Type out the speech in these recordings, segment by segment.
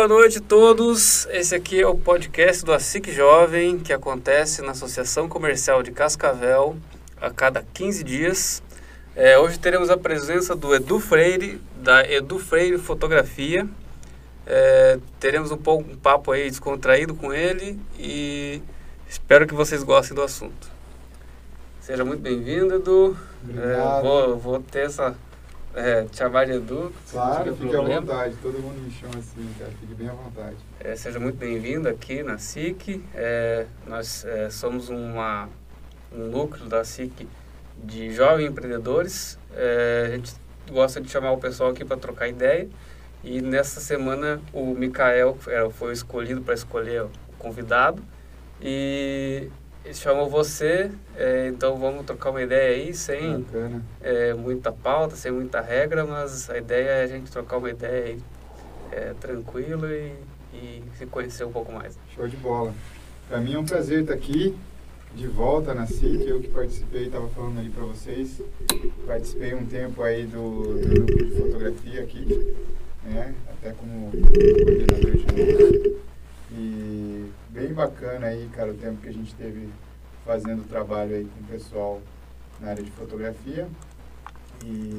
Boa noite a todos. Esse aqui é o podcast do ASIC Jovem, que acontece na Associação Comercial de Cascavel a cada 15 dias. É, hoje teremos a presença do Edu Freire, da Edu Freire Fotografia. É, teremos um pouco um papo aí descontraído com ele e espero que vocês gostem do assunto. Seja muito bem-vindo, Edu. É, vou, vou ter essa é, te chamar de Edu. Claro, fique à vontade. Todo mundo me chama assim, cara. Fique bem à vontade. É, seja muito bem-vindo aqui na SIC. É, nós é, somos uma, um núcleo da SIC de jovens empreendedores. É, a gente gosta de chamar o pessoal aqui para trocar ideia. E nessa semana o Mikael é, foi escolhido para escolher o convidado. E chamou você, é, então vamos trocar uma ideia aí, sem é, muita pauta, sem muita regra, mas a ideia é a gente trocar uma ideia aí é, tranquila e, e se conhecer um pouco mais. Show de bola. Para mim é um prazer estar aqui, de volta na CIC, eu que participei, estava falando ali para vocês, participei um tempo aí do, do grupo de fotografia aqui, né, até como coordenador de e bem bacana aí, cara, o tempo que a gente teve fazendo trabalho aí com o pessoal na área de fotografia. E,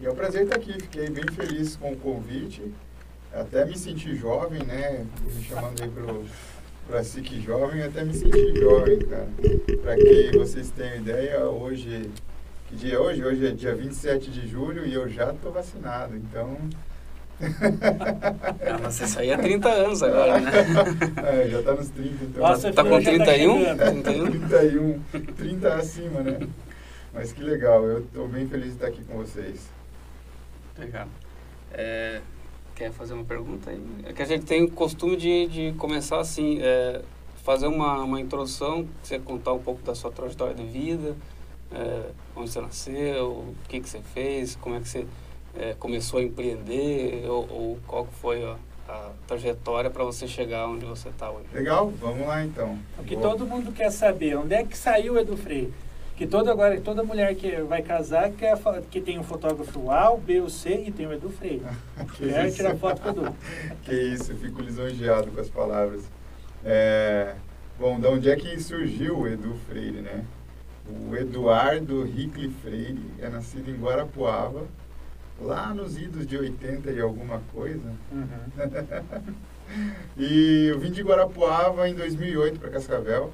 e é um prazer estar aqui, fiquei bem feliz com o convite. Até me senti jovem, né? Me chamando aí pro, pra SIC Jovem, até me senti jovem, cara. Para que vocês tenham ideia, hoje, que dia é hoje? Hoje é dia 27 de julho e eu já estou vacinado, então ah, mas isso aí é 30 anos agora, né? É, já tá nos 30, então. Nossa, tá com 31? Tá 31? 31, 30 acima, né? Mas que legal, eu estou bem feliz de estar aqui com vocês. Legal. É, quer fazer uma pergunta aí? É que a gente tem o costume de, de começar assim, é, fazer uma, uma introdução, você contar um pouco da sua trajetória de vida, é, onde você nasceu, o que, que você fez, como é que você é, começou a empreender ou, ou qual foi a, a trajetória para você chegar onde você está hoje? Legal, vamos lá então. O que Boa. todo mundo quer saber, onde é que saiu o Edu Freire? Que toda, agora, toda mulher que vai casar quer que tem um fotógrafo A, o B, o C e tem o Edu Freire. quer tirar foto com o Edu. que isso, eu fico lisonjeado com as palavras. É, bom, de onde é que surgiu o Edu Freire, né? O Eduardo Rickley Freire é nascido em Guarapuava, lá nos idos de 80 e alguma coisa. Uhum. e eu vim de Guarapuava em 2008 para Cascavel.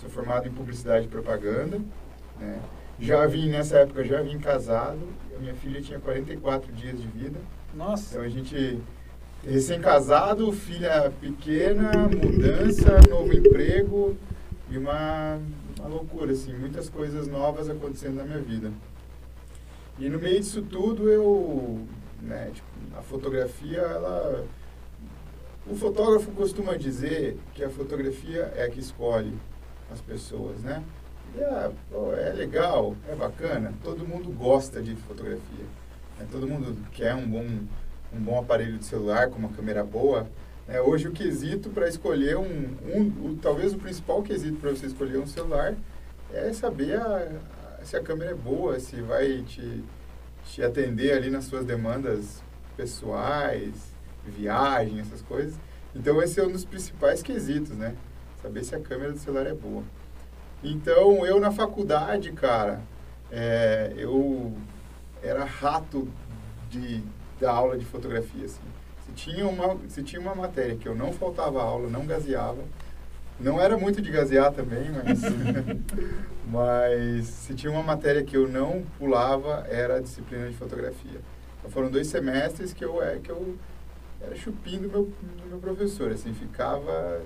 Sou formado em publicidade e propaganda. Né? Já vim, nessa época, já vim casado. A minha filha tinha 44 dias de vida. Nossa! Então a gente, recém-casado, filha pequena, mudança, novo emprego e uma, uma loucura, assim, muitas coisas novas acontecendo na minha vida. E no meio disso tudo eu, né, tipo, a fotografia, ela o fotógrafo costuma dizer que a fotografia é a que escolhe as pessoas, né? E, ah, pô, é legal, é bacana, todo mundo gosta de fotografia. Né? Todo mundo quer um bom, um bom aparelho de celular com uma câmera boa. Né? Hoje o quesito para escolher um, um o, talvez o principal quesito para você escolher um celular é saber a, se a câmera é boa, se vai te, te atender ali nas suas demandas pessoais, viagem, essas coisas. Então, esse é um dos principais quesitos, né? Saber se a câmera do celular é boa. Então, eu na faculdade, cara, é, eu era rato de, da aula de fotografia, assim. Se tinha, uma, se tinha uma matéria que eu não faltava aula, não gaseava, não era muito de gazear também, mas, mas se tinha uma matéria que eu não pulava, era a disciplina de fotografia. Então foram dois semestres que eu, é, que eu era chupim do meu, do meu professor, assim, ficava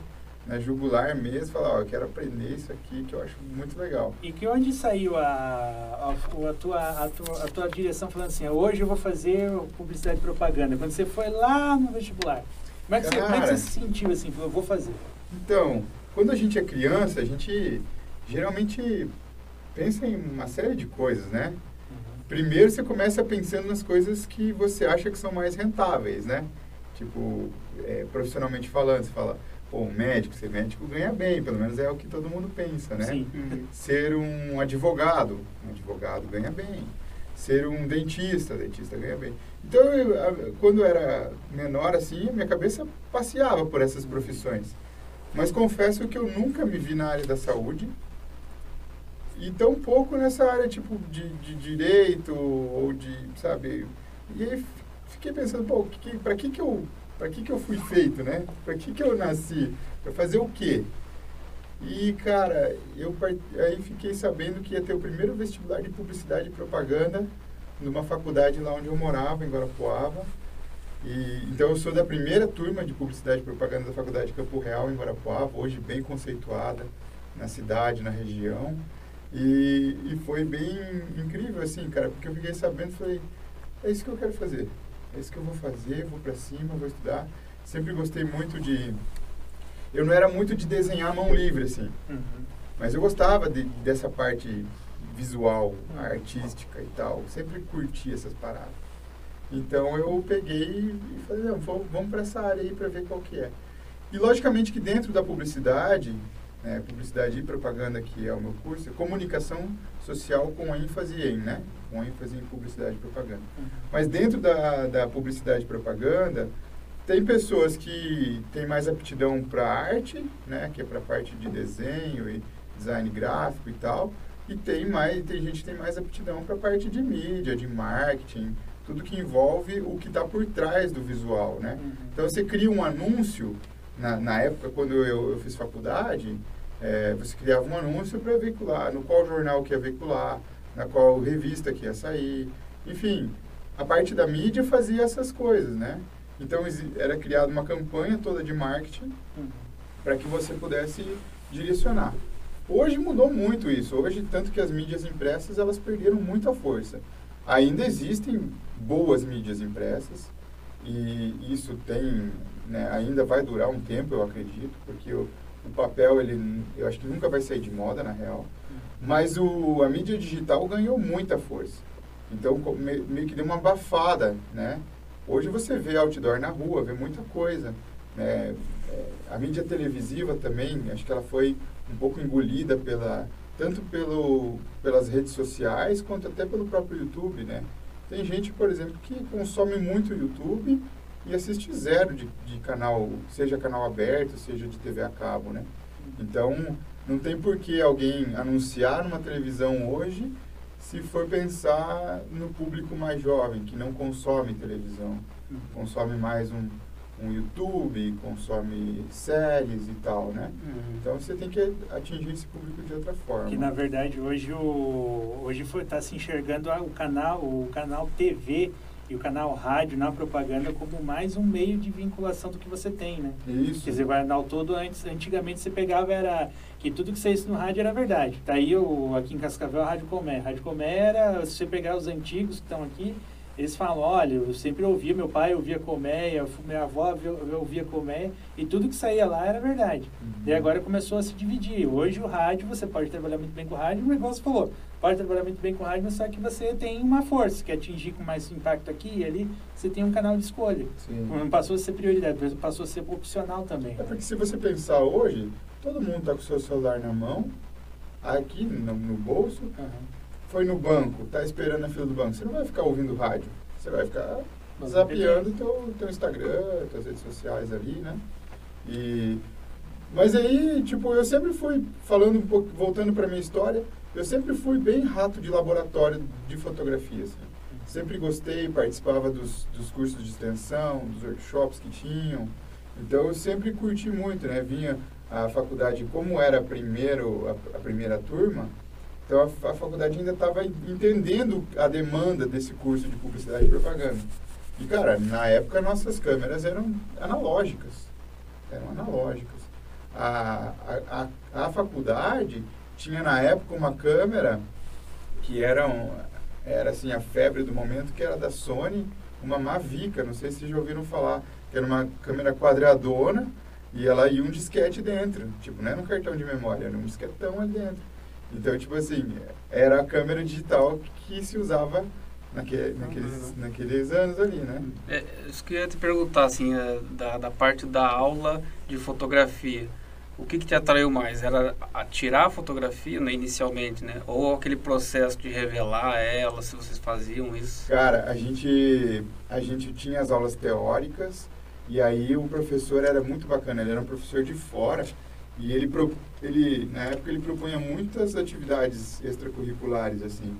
na jugular mesmo, falava, ó, eu quero aprender isso aqui, que eu acho muito legal. E que onde saiu a, a, a, tua, a, tua, a tua direção falando assim, hoje eu vou fazer publicidade e propaganda, quando você foi lá no vestibular? Como é que, Cara, você, como é que você se sentiu assim, eu vou fazer? Então, quando a gente é criança, a gente geralmente pensa em uma série de coisas, né? Primeiro você começa pensando nas coisas que você acha que são mais rentáveis, né? Tipo, é, profissionalmente falando, você fala, pô, um médico, ser médico ganha bem, pelo menos é o que todo mundo pensa, né? Sim. Ser um advogado, um advogado ganha bem. ser um dentista, dentista ganha bem. Então, eu, quando eu era menor, assim, minha cabeça passeava por essas profissões. Mas confesso que eu nunca me vi na área da saúde e tão pouco nessa área, tipo, de, de direito ou de, sabe... E aí fiquei pensando, pô, que, para que que eu, para que que eu fui feito, né? Para que que eu nasci? Para fazer o quê? E, cara, eu aí fiquei sabendo que ia ter o primeiro vestibular de publicidade e propaganda numa faculdade lá onde eu morava, em Guarapuava. E, então, eu sou da primeira turma de publicidade e propaganda da Faculdade de Campo Real, em Guarapuava, hoje bem conceituada na cidade, na região. E, e foi bem incrível, assim, cara, porque eu fiquei sabendo, falei, é isso que eu quero fazer. É isso que eu vou fazer, vou para cima, vou estudar. Sempre gostei muito de eu não era muito de desenhar mão livre, assim. Uhum. Mas eu gostava de, dessa parte visual, artística e tal. Sempre curti essas paradas. Então eu peguei e falei, vamos para essa área aí para ver qual que é. E logicamente que dentro da publicidade, né, publicidade e propaganda, que é o meu curso, é comunicação social com ênfase em, né? Com ênfase em publicidade e propaganda. Uhum. Mas dentro da, da publicidade e propaganda, tem pessoas que têm mais aptidão para arte, né, que é para a parte de desenho e design gráfico e tal, e tem mais, tem gente que tem mais aptidão para a parte de mídia, de marketing, tudo que envolve o que está por trás do visual, né? Uhum. Então você cria um anúncio na, na época quando eu, eu fiz faculdade, é, você criava um anúncio para veicular, no qual jornal que ia veicular, na qual revista que ia sair, enfim, a parte da mídia fazia essas coisas, né? Então era criada uma campanha toda de marketing uhum. para que você pudesse direcionar. Hoje mudou muito isso. Hoje tanto que as mídias impressas elas perderam muita força. Ainda existem boas mídias impressas e isso tem, né, ainda vai durar um tempo, eu acredito, porque o, o papel ele, eu acho que nunca vai sair de moda na real. Uhum. Mas o, a mídia digital ganhou muita força. Então meio que deu uma abafada, né? Hoje você vê outdoor na rua, vê muita coisa. Né? É, a mídia televisiva também, acho que ela foi um pouco engolida pela tanto pelo, pelas redes sociais quanto até pelo próprio YouTube, né? Tem gente, por exemplo, que consome muito YouTube e assiste zero de, de canal, seja canal aberto, seja de TV a cabo, né? Então, não tem por que alguém anunciar numa televisão hoje se for pensar no público mais jovem, que não consome televisão, uhum. consome mais um, um YouTube, consome séries e tal, né? Uhum. Então você tem que atingir esse público de outra forma. Que na verdade hoje o hoje está se enxergando o canal o canal TV e o canal rádio na propaganda como mais um meio de vinculação do que você tem, né? Isso. Quer dizer, vai dar todo antes, antigamente você pegava era que tudo que saísse no rádio era verdade. Tá aí o, aqui em Cascavel a Rádio Comé. A Rádio Comé era, se você pegar os antigos que estão aqui, eles falam, olha, eu sempre ouvia, meu pai ouvia colmeia, minha avó ouvia colmeia, e tudo que saía lá era verdade. Uhum. E agora começou a se dividir. Hoje o rádio, você pode trabalhar muito bem com o rádio, o negócio falou, pode trabalhar muito bem com o rádio, só que você tem uma força, que atingir com mais impacto aqui e ali, você tem um canal de escolha. Sim. Não passou a ser prioridade, passou a ser opcional também. É porque se você pensar hoje, todo mundo está com o seu celular na mão, aqui no, no bolso, uhum foi no banco, tá esperando a fila do banco, você não vai ficar ouvindo rádio. Você vai ficar zapeando teu, teu Instagram, tuas redes sociais ali, né? E, mas aí, tipo, eu sempre fui, falando um pouco, voltando para minha história, eu sempre fui bem rato de laboratório de fotografia, assim. Sempre gostei, participava dos, dos cursos de extensão, dos workshops que tinham. Então, eu sempre curti muito, né? Vinha a faculdade, como era primeiro, a, a primeira turma, então a, a faculdade ainda estava entendendo a demanda desse curso de publicidade e propaganda. E cara, na época nossas câmeras eram analógicas. Eram analógicas. A, a, a, a faculdade tinha na época uma câmera que era, um, era assim a febre do momento, que era da Sony, uma Mavica, não sei se já ouviram falar, que era uma câmera quadradona e ela ia um disquete dentro, tipo, não era um cartão de memória, era um disquetão ali dentro. Então, tipo assim, era a câmera digital que se usava naque, naqueles, naqueles anos ali, né? É, isso que eu ia te perguntar, assim, é, da, da parte da aula de fotografia. o que, que te atraiu mais? Era tirar a fotografia né, inicialmente, né? Ou aquele processo de revelar ela, se vocês faziam isso? Cara, a gente, a gente tinha as aulas teóricas e aí o professor era muito bacana, ele era um professor de fora e ele, ele na época ele propunha muitas atividades extracurriculares, assim.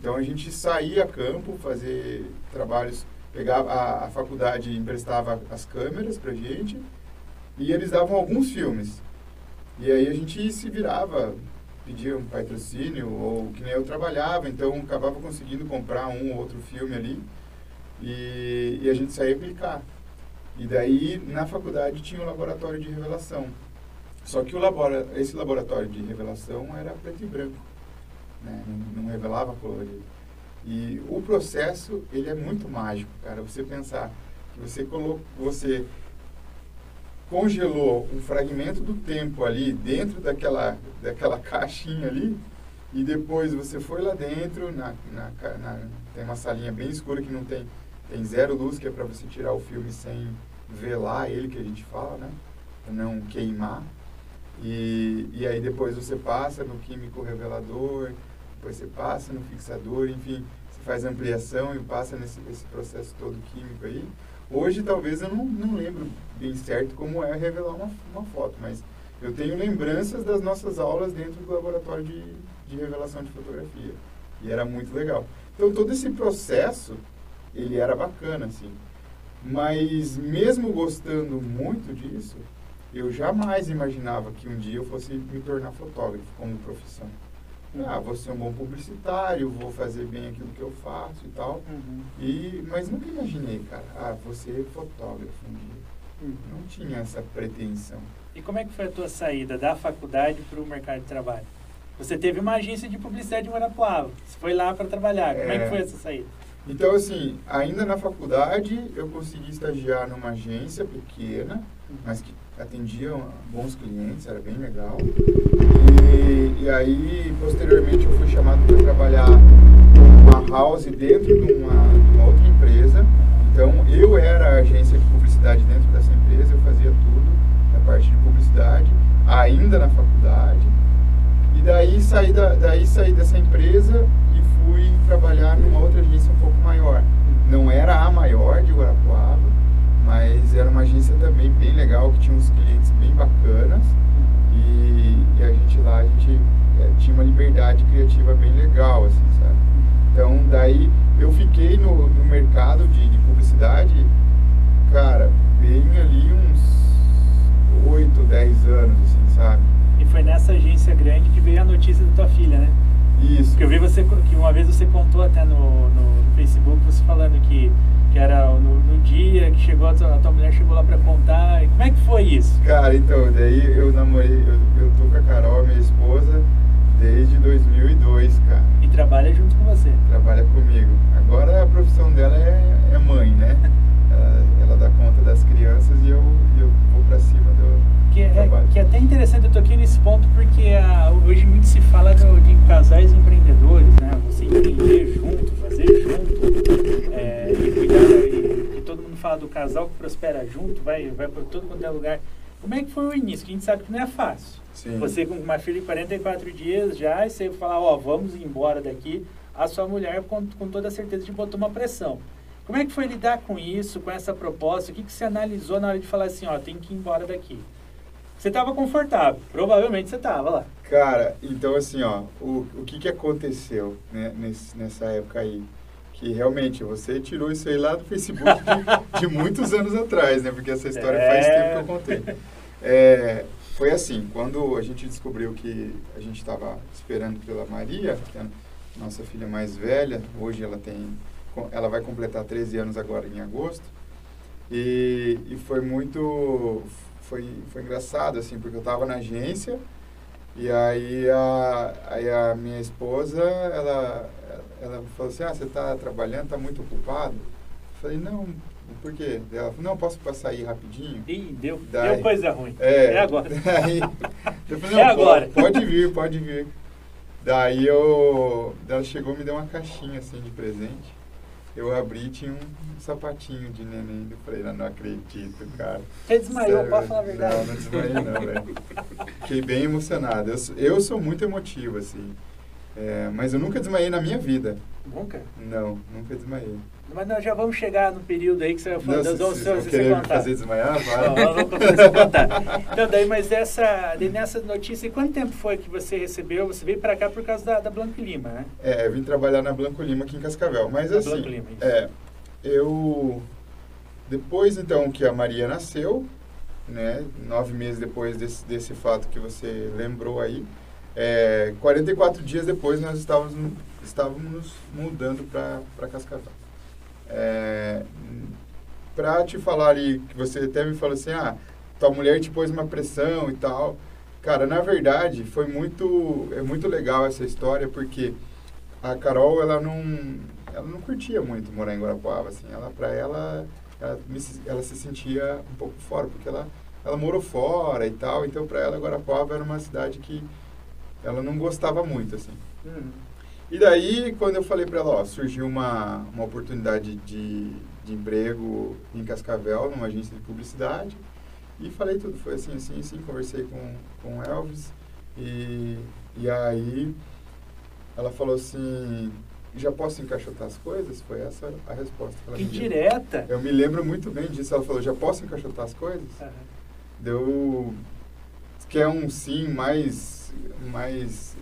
Então a gente saía a campo, fazer trabalhos, pegava a, a faculdade emprestava as câmeras pra gente e eles davam alguns filmes. E aí a gente se virava, pedia um patrocínio, ou que nem eu trabalhava, então acabava conseguindo comprar um ou outro filme ali, e, e a gente saía aplicar. E daí, na faculdade, tinha um laboratório de revelação. Só que o labora, esse laboratório de revelação era preto e branco, né? não, não revelava colorido. E o processo, ele é muito mágico, cara. Você pensar que você, colocou, você congelou um fragmento do tempo ali dentro daquela, daquela caixinha ali e depois você foi lá dentro, na, na, na, tem uma salinha bem escura que não tem, tem zero luz, que é para você tirar o filme sem velar ele, que a gente fala, né? Pra não queimar. E, e aí depois você passa no químico revelador, depois você passa no fixador, enfim, você faz ampliação e passa nesse, nesse processo todo químico aí. Hoje, talvez, eu não, não lembro bem certo como é revelar uma, uma foto, mas eu tenho lembranças das nossas aulas dentro do laboratório de, de revelação de fotografia. E era muito legal. Então, todo esse processo, ele era bacana, assim. Mas, mesmo gostando muito disso, eu jamais imaginava que um dia eu fosse me tornar fotógrafo como profissão. Ah, vou ser um bom publicitário, vou fazer bem aquilo que eu faço e tal. Uhum. E, mas nunca imaginei, cara, ah, vou ser fotógrafo um dia. Uhum. Não tinha essa pretensão. E como é que foi a tua saída da faculdade para o mercado de trabalho? Você teve uma agência de publicidade em Guarapuava. Você foi lá para trabalhar. Como é... é que foi essa saída? Então, assim, ainda na faculdade, eu consegui estagiar numa agência pequena, uhum. mas que atendia bons clientes, era bem legal. E, e aí, posteriormente, eu fui chamado para trabalhar numa house dentro de uma, de uma outra empresa. Então, eu era a agência de publicidade dentro dessa empresa, eu fazia tudo na parte de publicidade, ainda na faculdade. E daí saí, da, daí saí dessa empresa e fui trabalhar numa outra agência um pouco maior. Não era a maior de Guarapuava, mas era uma agência também bem legal, que tinha uns clientes bem bacanas. E, e a gente lá, a gente é, tinha uma liberdade criativa bem legal, assim, sabe? Então, daí eu fiquei no, no mercado de, de publicidade, cara, bem ali uns 8, 10 anos, assim, sabe? E foi nessa agência grande que veio a notícia da tua filha, né? Isso. Porque eu vi você, que uma vez você contou até no, no Facebook, você falando que, que era no, no dia que chegou, a tua, a tua mulher chegou lá pra contar. Como é que foi isso? Cara, então, daí eu namorei, eu, eu tô com a Carol, minha esposa, desde 2002, cara. E trabalha junto com você? Trabalha comigo. Agora a profissão dela é, é mãe, né? ela, ela dá conta das crianças e eu, eu vou pra cima do que é, que é até interessante, eu tô aqui nesse ponto porque a, hoje muito se fala do, de casais empreendedores, né? Você empreender junto, fazer junto, é, e cuidar, e, e, todo mundo fala do casal que prospera junto, vai, vai para todo quanto é lugar. Como é que foi o início? Que a gente sabe que não é fácil. Sim. Você com uma filha de 44 dias já, e você falar, ó, vamos embora daqui, a sua mulher com, com toda a certeza de botar uma pressão. Como é que foi lidar com isso, com essa proposta? O que, que você analisou na hora de falar assim, ó, tem que ir embora daqui? Você estava confortável, provavelmente você estava lá. Cara, então assim, ó, o, o que, que aconteceu né, nesse, nessa época aí? Que realmente você tirou isso aí lá do Facebook de, de muitos anos atrás, né? Porque essa história é... faz tempo que eu contei. É, foi assim, quando a gente descobriu que a gente estava esperando pela Maria, que é a nossa filha mais velha, hoje ela tem, ela vai completar 13 anos agora em agosto, e, e foi muito, foi, foi engraçado, assim, porque eu estava na agência e aí a, aí a minha esposa, ela, ela falou assim, ah, você está trabalhando, está muito ocupado? Eu falei, não, por quê? Ela falou, não, posso passar aí rapidinho? Ih, deu, daí, deu coisa ruim. É, é agora. Daí, eu falei, é agora. Pode, pode vir, pode vir. Daí eu, ela chegou e me deu uma caixinha assim de presente. Eu abri e tinha um sapatinho de neném. Eu falei, não, acredito, cara. Você desmaiou, Sério, pode falar a verdade. Não, não desmaiei não, velho. Fiquei bem emocionado. Eu, sou- eu sou muito emotivo, assim. É, mas eu nunca desmaiei na minha vida. Nunca? Não, nunca desmaiei. Mas nós já vamos chegar no período aí que você vai falar Não, das que você contar. fazer desmaiar, Não, vai. vamos começar a contar. Então, daí, mas essa, daí nessa notícia, quanto tempo foi que você recebeu? Você veio pra cá por causa da, da Blanco Lima, né? É, eu vim trabalhar na Blanco Lima aqui em Cascavel. Mas Na assim, Blanco Lima, isso. é, eu... Depois, então, que a Maria nasceu, né, nove meses depois desse, desse fato que você lembrou aí, é, 44 dias depois nós estávamos, estávamos mudando para Cascavel. É, para te falar ali, que você até me falou assim, ah, tua mulher te pôs uma pressão e tal. Cara, na verdade, foi muito, é muito legal essa história, porque a Carol, ela não, ela não curtia muito morar em Guarapuava, assim, ela, pra ela, ela, ela se sentia um pouco fora, porque ela, ela morou fora e tal, então pra ela Guarapuava era uma cidade que ela não gostava muito, assim. Hum. E daí, quando eu falei pra ela, ó, surgiu uma, uma oportunidade de, de emprego em Cascavel, numa agência de publicidade, e falei tudo, foi assim, assim, assim, conversei com, com o Elvis, e, e aí ela falou assim, já posso encaixotar as coisas? Foi essa a resposta que ela Que me deu. direta. Eu me lembro muito bem disso, ela falou, já posso encaixotar as coisas? Aham. deu que é um sim mais mais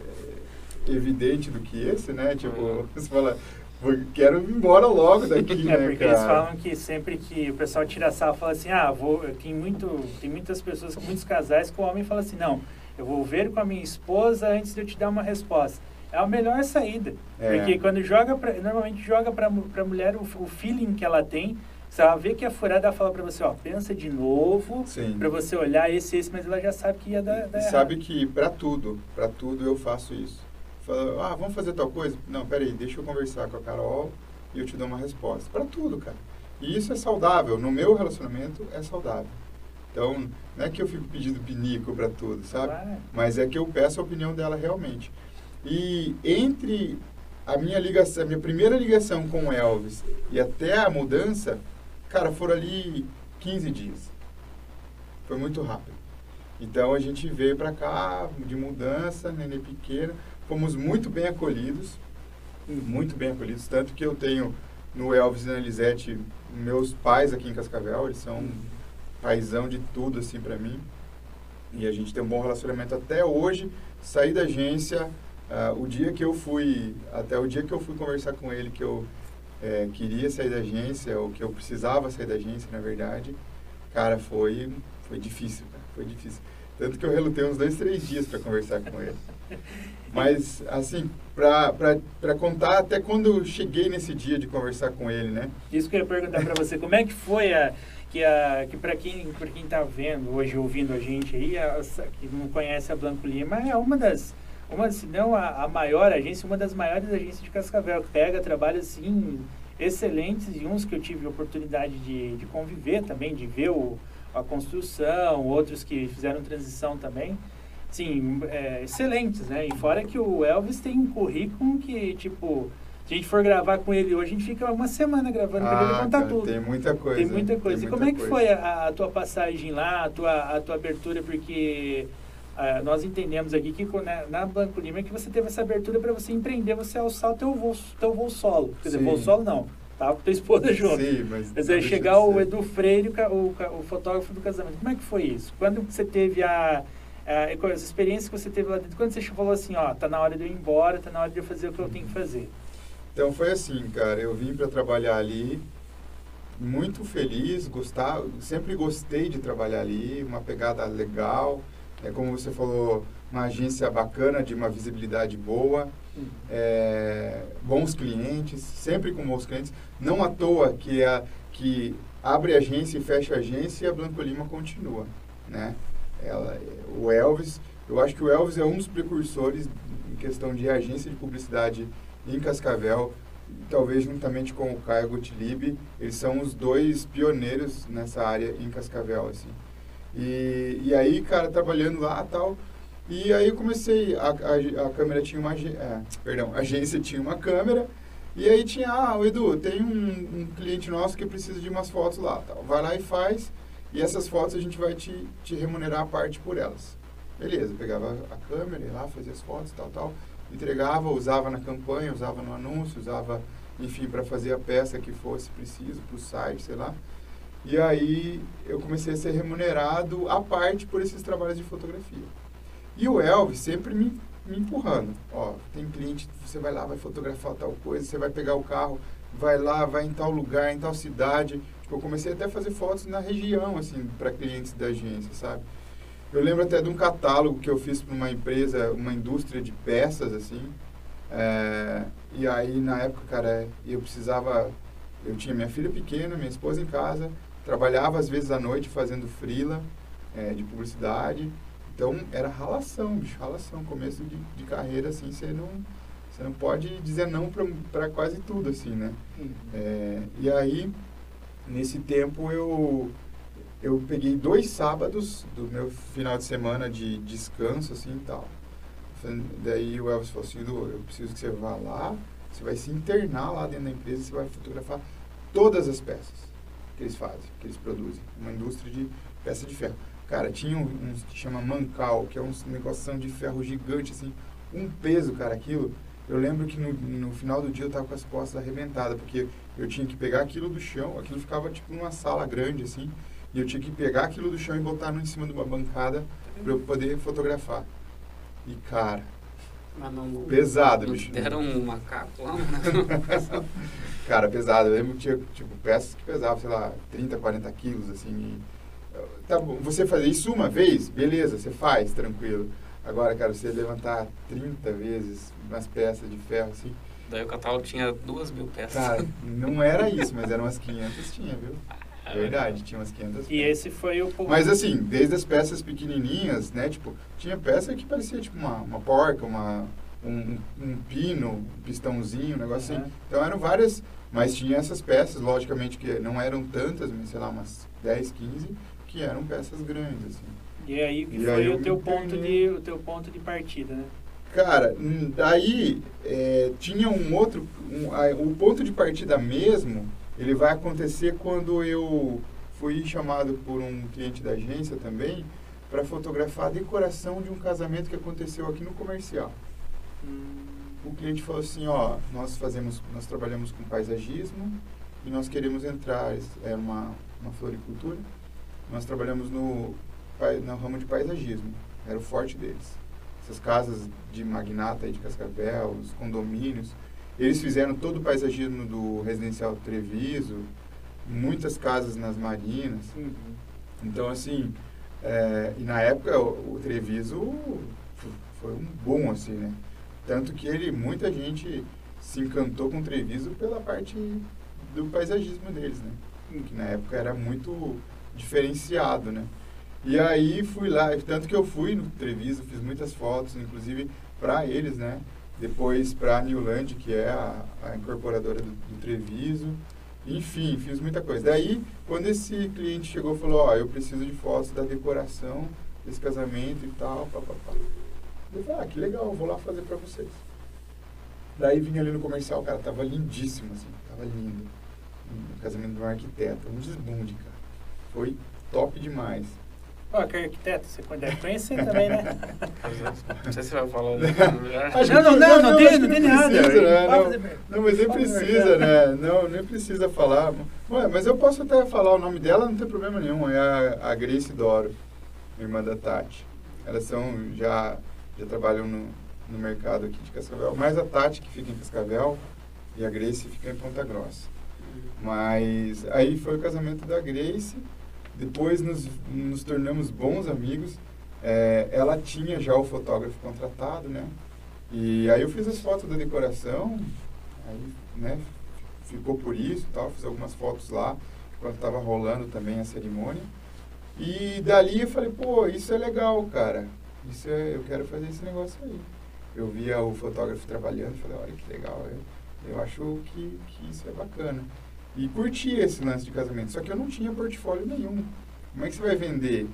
evidente do que esse, né? Tipo, Uhum. você fala, "Pô, quero ir embora logo daqui, É né, porque cara? eles falam que sempre que o pessoal tira sarro, fala assim, ah, vou, tem, muito, tem muitas pessoas, muitos casais que o homem fala assim, não, eu vou ver com a minha esposa antes de eu te dar uma resposta. É a melhor saída. É. Porque quando joga, pra, normalmente joga pra, mu- pra mulher o, o feeling que ela tem, se ela vê que é furada, ela fala pra você, ó, pensa de novo, pra você olhar esse, esse, mas ela já sabe que ia dar, dar E errado. sabe que para tudo, para tudo eu faço isso. Fala, ah, vamos fazer tal coisa? Não, peraí, deixa eu conversar com a Carol e eu te dou uma resposta. Para tudo, cara. E isso é saudável. No meu relacionamento é saudável. Então, não é que eu fico pedindo pinico para tudo, sabe? Claro. Mas é que eu peço a opinião dela realmente. E entre a minha ligação, a minha primeira ligação com o Elvis e até a mudança, cara, foram ali 15 dias. Foi muito rápido. Então a gente veio para cá de mudança, nenê pequena, fomos muito bem acolhidos, muito bem acolhidos, tanto que eu tenho no Elvis e na Elisete meus pais aqui em Cascavel, eles são paizão de tudo assim para mim. E a gente tem um bom relacionamento até hoje. Saí da agência, ah, o dia que eu fui, até o dia que eu fui conversar com ele que eu eh, queria sair da agência, ou que eu precisava sair da agência, na verdade, cara, foi, foi difícil, cara, foi difícil. Tanto que eu relutei uns dois, três dias para conversar com ele. Mas, assim, para contar até quando eu cheguei nesse dia de conversar com ele, né? Isso que eu ia perguntar pra você, como é que foi a que a que para quem para quem tá vendo hoje ouvindo a gente aí, a- que não conhece a Blanco Lima, é uma das uma se não a, a maior agência, uma das maiores agências de Cascavel, que pega trabalhos assim excelentes e uns que eu tive oportunidade de, de conviver também, de ver o, a construção, outros que fizeram transição também. Sim, é, excelentes, né? E fora que o Elvis tem um currículo que, tipo, se a gente for gravar com ele hoje, a gente fica uma semana gravando para ele Ah, contar cara, tudo. Tem muita coisa. Tem muita coisa. tem e como muita é que coisa. foi a, a tua passagem lá, a tua, a tua abertura? Porque ah, nós entendemos aqui que na, na Banco Lima é que você teve essa abertura para você empreender, você alçar o teu voo, teu voo solo. Quer dizer, Sim. voo solo não, tava com tua esposa junto. Sim, mas. Chegar o. Edu Freire, o, o, o fotógrafo do casamento. Como é que foi isso? Quando você teve a, com as experiências que você teve lá dentro? Quando você falou assim, ó, tá na hora de eu ir embora, tá na hora de eu fazer o que eu tenho que fazer. Então foi assim, cara. Eu vim para trabalhar ali, muito feliz, gostar, sempre gostei de trabalhar ali, uma pegada legal. É como você falou, uma agência bacana, de uma visibilidade boa, é, bons clientes, sempre com bons clientes. Não à toa que, a, que abre agência e fecha agência e a Blanco Lima continua, né? Ela, o Elvis, eu acho que o Elvis é um dos precursores em questão de agência de publicidade em Cascavel, talvez juntamente com o Caio Gottlieb, eles são os dois pioneiros nessa área em Cascavel, assim. E, e aí, cara, trabalhando lá tal, e aí eu comecei, a, a, a câmera tinha uma, é, perdão, a agência tinha uma câmera, E aí tinha, ah, o Edu, tem um, um, cliente nosso que precisa de umas fotos lá. Tal. Vai lá e faz, e essas fotos a gente vai te, te remunerar a parte por elas. Beleza, pegava a câmera, ia lá, fazia as fotos, tal, tal, entregava, usava na campanha, usava no anúncio, usava, enfim, para fazer a peça que fosse preciso, para o site, sei lá. E aí eu comecei a ser remunerado à parte por esses trabalhos de fotografia. E o Elvis sempre me me empurrando. Ó, tem cliente, você vai lá, vai fotografar tal coisa, você vai pegar o carro, vai lá, vai em tal lugar, em tal cidade. Eu comecei até a fazer fotos na região, assim, para clientes da agência, sabe? Eu lembro até de um catálogo que eu fiz para uma empresa, uma indústria de peças, assim. É, e aí, na época, cara, eu precisava... Eu tinha minha filha pequena, minha esposa em casa, trabalhava às vezes à noite fazendo frila é, de publicidade então era ralação, bicho, ralação. Começo de, de carreira, assim, você não, você não pode dizer não para quase tudo, assim, né? É, e aí, nesse tempo, eu, eu peguei dois sábados do meu final de semana de descanso, assim, e tal. Daí o Elvis falou assim, eu preciso que você vá lá, você vai se internar lá dentro da empresa, você vai fotografar todas as peças que eles fazem, que eles produzem. Uma indústria de peça de ferro. Cara, tinha um, um que chama mancal, que é um negócio de ferro gigante, assim, um peso, cara, aquilo. Eu lembro que no, no final do dia eu tava com as costas arrebentadas, porque eu tinha que pegar aquilo do chão, aquilo ficava tipo numa sala grande, assim, e eu tinha que pegar aquilo do chão e botar no em cima de uma bancada para eu poder fotografar. E, cara, não, pesado, não bicho. Deram um macaco lá, Cara, pesado. Eu lembro que tinha, tipo, peças que pesavam, sei lá, 30, 40 quilos, assim, e Tá bom, você fazer isso uma vez, beleza, você faz, tranquilo. Agora, cara, você levantar 30 vezes umas peças de ferro assim. Daí o catálogo tinha duas mil peças. Cara, não era isso, mas eram umas 500, tinha, viu? É verdade, tinha umas 500 peças. E esse foi o ponto. Mas assim, desde as peças pequenininhas, né? Tipo, tinha peça que parecia tipo uma, uma porca, uma, um, um pino, um pistãozinho, um negócio uhum. assim. Então eram várias, mas tinha essas peças, logicamente que não eram tantas, mas sei lá, umas 10, 15 que eram peças grandes, assim. E aí que e foi aí o teu ponto de o teu ponto de partida, né? Cara, daí é, tinha um outro, um, o ponto de partida mesmo, ele vai acontecer quando eu fui chamado por um cliente da agência também para fotografar a decoração de um casamento que aconteceu aqui no comercial. Hum. O cliente falou assim, ó, nós fazemos, nós trabalhamos com paisagismo e nós queremos entrar, é uma, uma floricultura, nós trabalhamos no, no ramo de paisagismo, era o forte deles. Essas casas de magnata de Cascavel, os condomínios, eles fizeram todo o paisagismo do residencial Treviso, muitas casas nas marinas. Uhum. Então, assim, é, e na época o, o, Treviso foi um bom, assim, né? Tanto que ele, muita gente se encantou com o Treviso pela parte do paisagismo deles, né? Que na época era muito diferenciado, né? E aí fui lá, tanto que eu fui no Treviso, fiz muitas fotos, inclusive para eles, né? Depois para a Newland, que é a, a incorporadora do, do, Treviso. Enfim, fiz muita coisa. Daí, quando esse cliente chegou falou, ó, oh, eu preciso de fotos da decoração desse casamento e tal, papapá. Eu falei, ah, que legal, vou lá fazer para vocês. Daí vim ali no comercial, cara tava lindíssimo, assim, tava lindo. Um casamento de um arquiteto, um desbunde, cara. Foi top demais. Ó, que arquiteto, você deve conhecer também, né? Não sei se você vai falar. Não, não, não, não, tem, não tem nada. Né? Não, não, mas nem precisa, né? Não, nem precisa falar. Ué, mas eu posso até falar o nome dela, não tem problema nenhum. É a, a Grace Doro, irmã da Tati. Elas são, já, já trabalham no, no mercado aqui de Cascavel. Mais a Tati, que fica em Cascavel, e a Grace fica em Ponta Grossa. Mas aí foi o casamento da Grace. Depois nos, nos tornamos bons amigos. É, ela tinha já o fotógrafo contratado, né? E aí eu fiz as fotos da decoração, aí, né? Ficou por isso tal, fiz algumas fotos lá, enquanto estava rolando também a cerimônia. E dali eu falei, pô, isso é legal, cara. Isso é, eu quero fazer esse negócio aí. Eu via o fotógrafo trabalhando, falei, olha que legal, eu, eu acho que, que isso é bacana. E curtia esse lance de casamento. Só que eu não tinha portfólio nenhum. Como é que você vai vender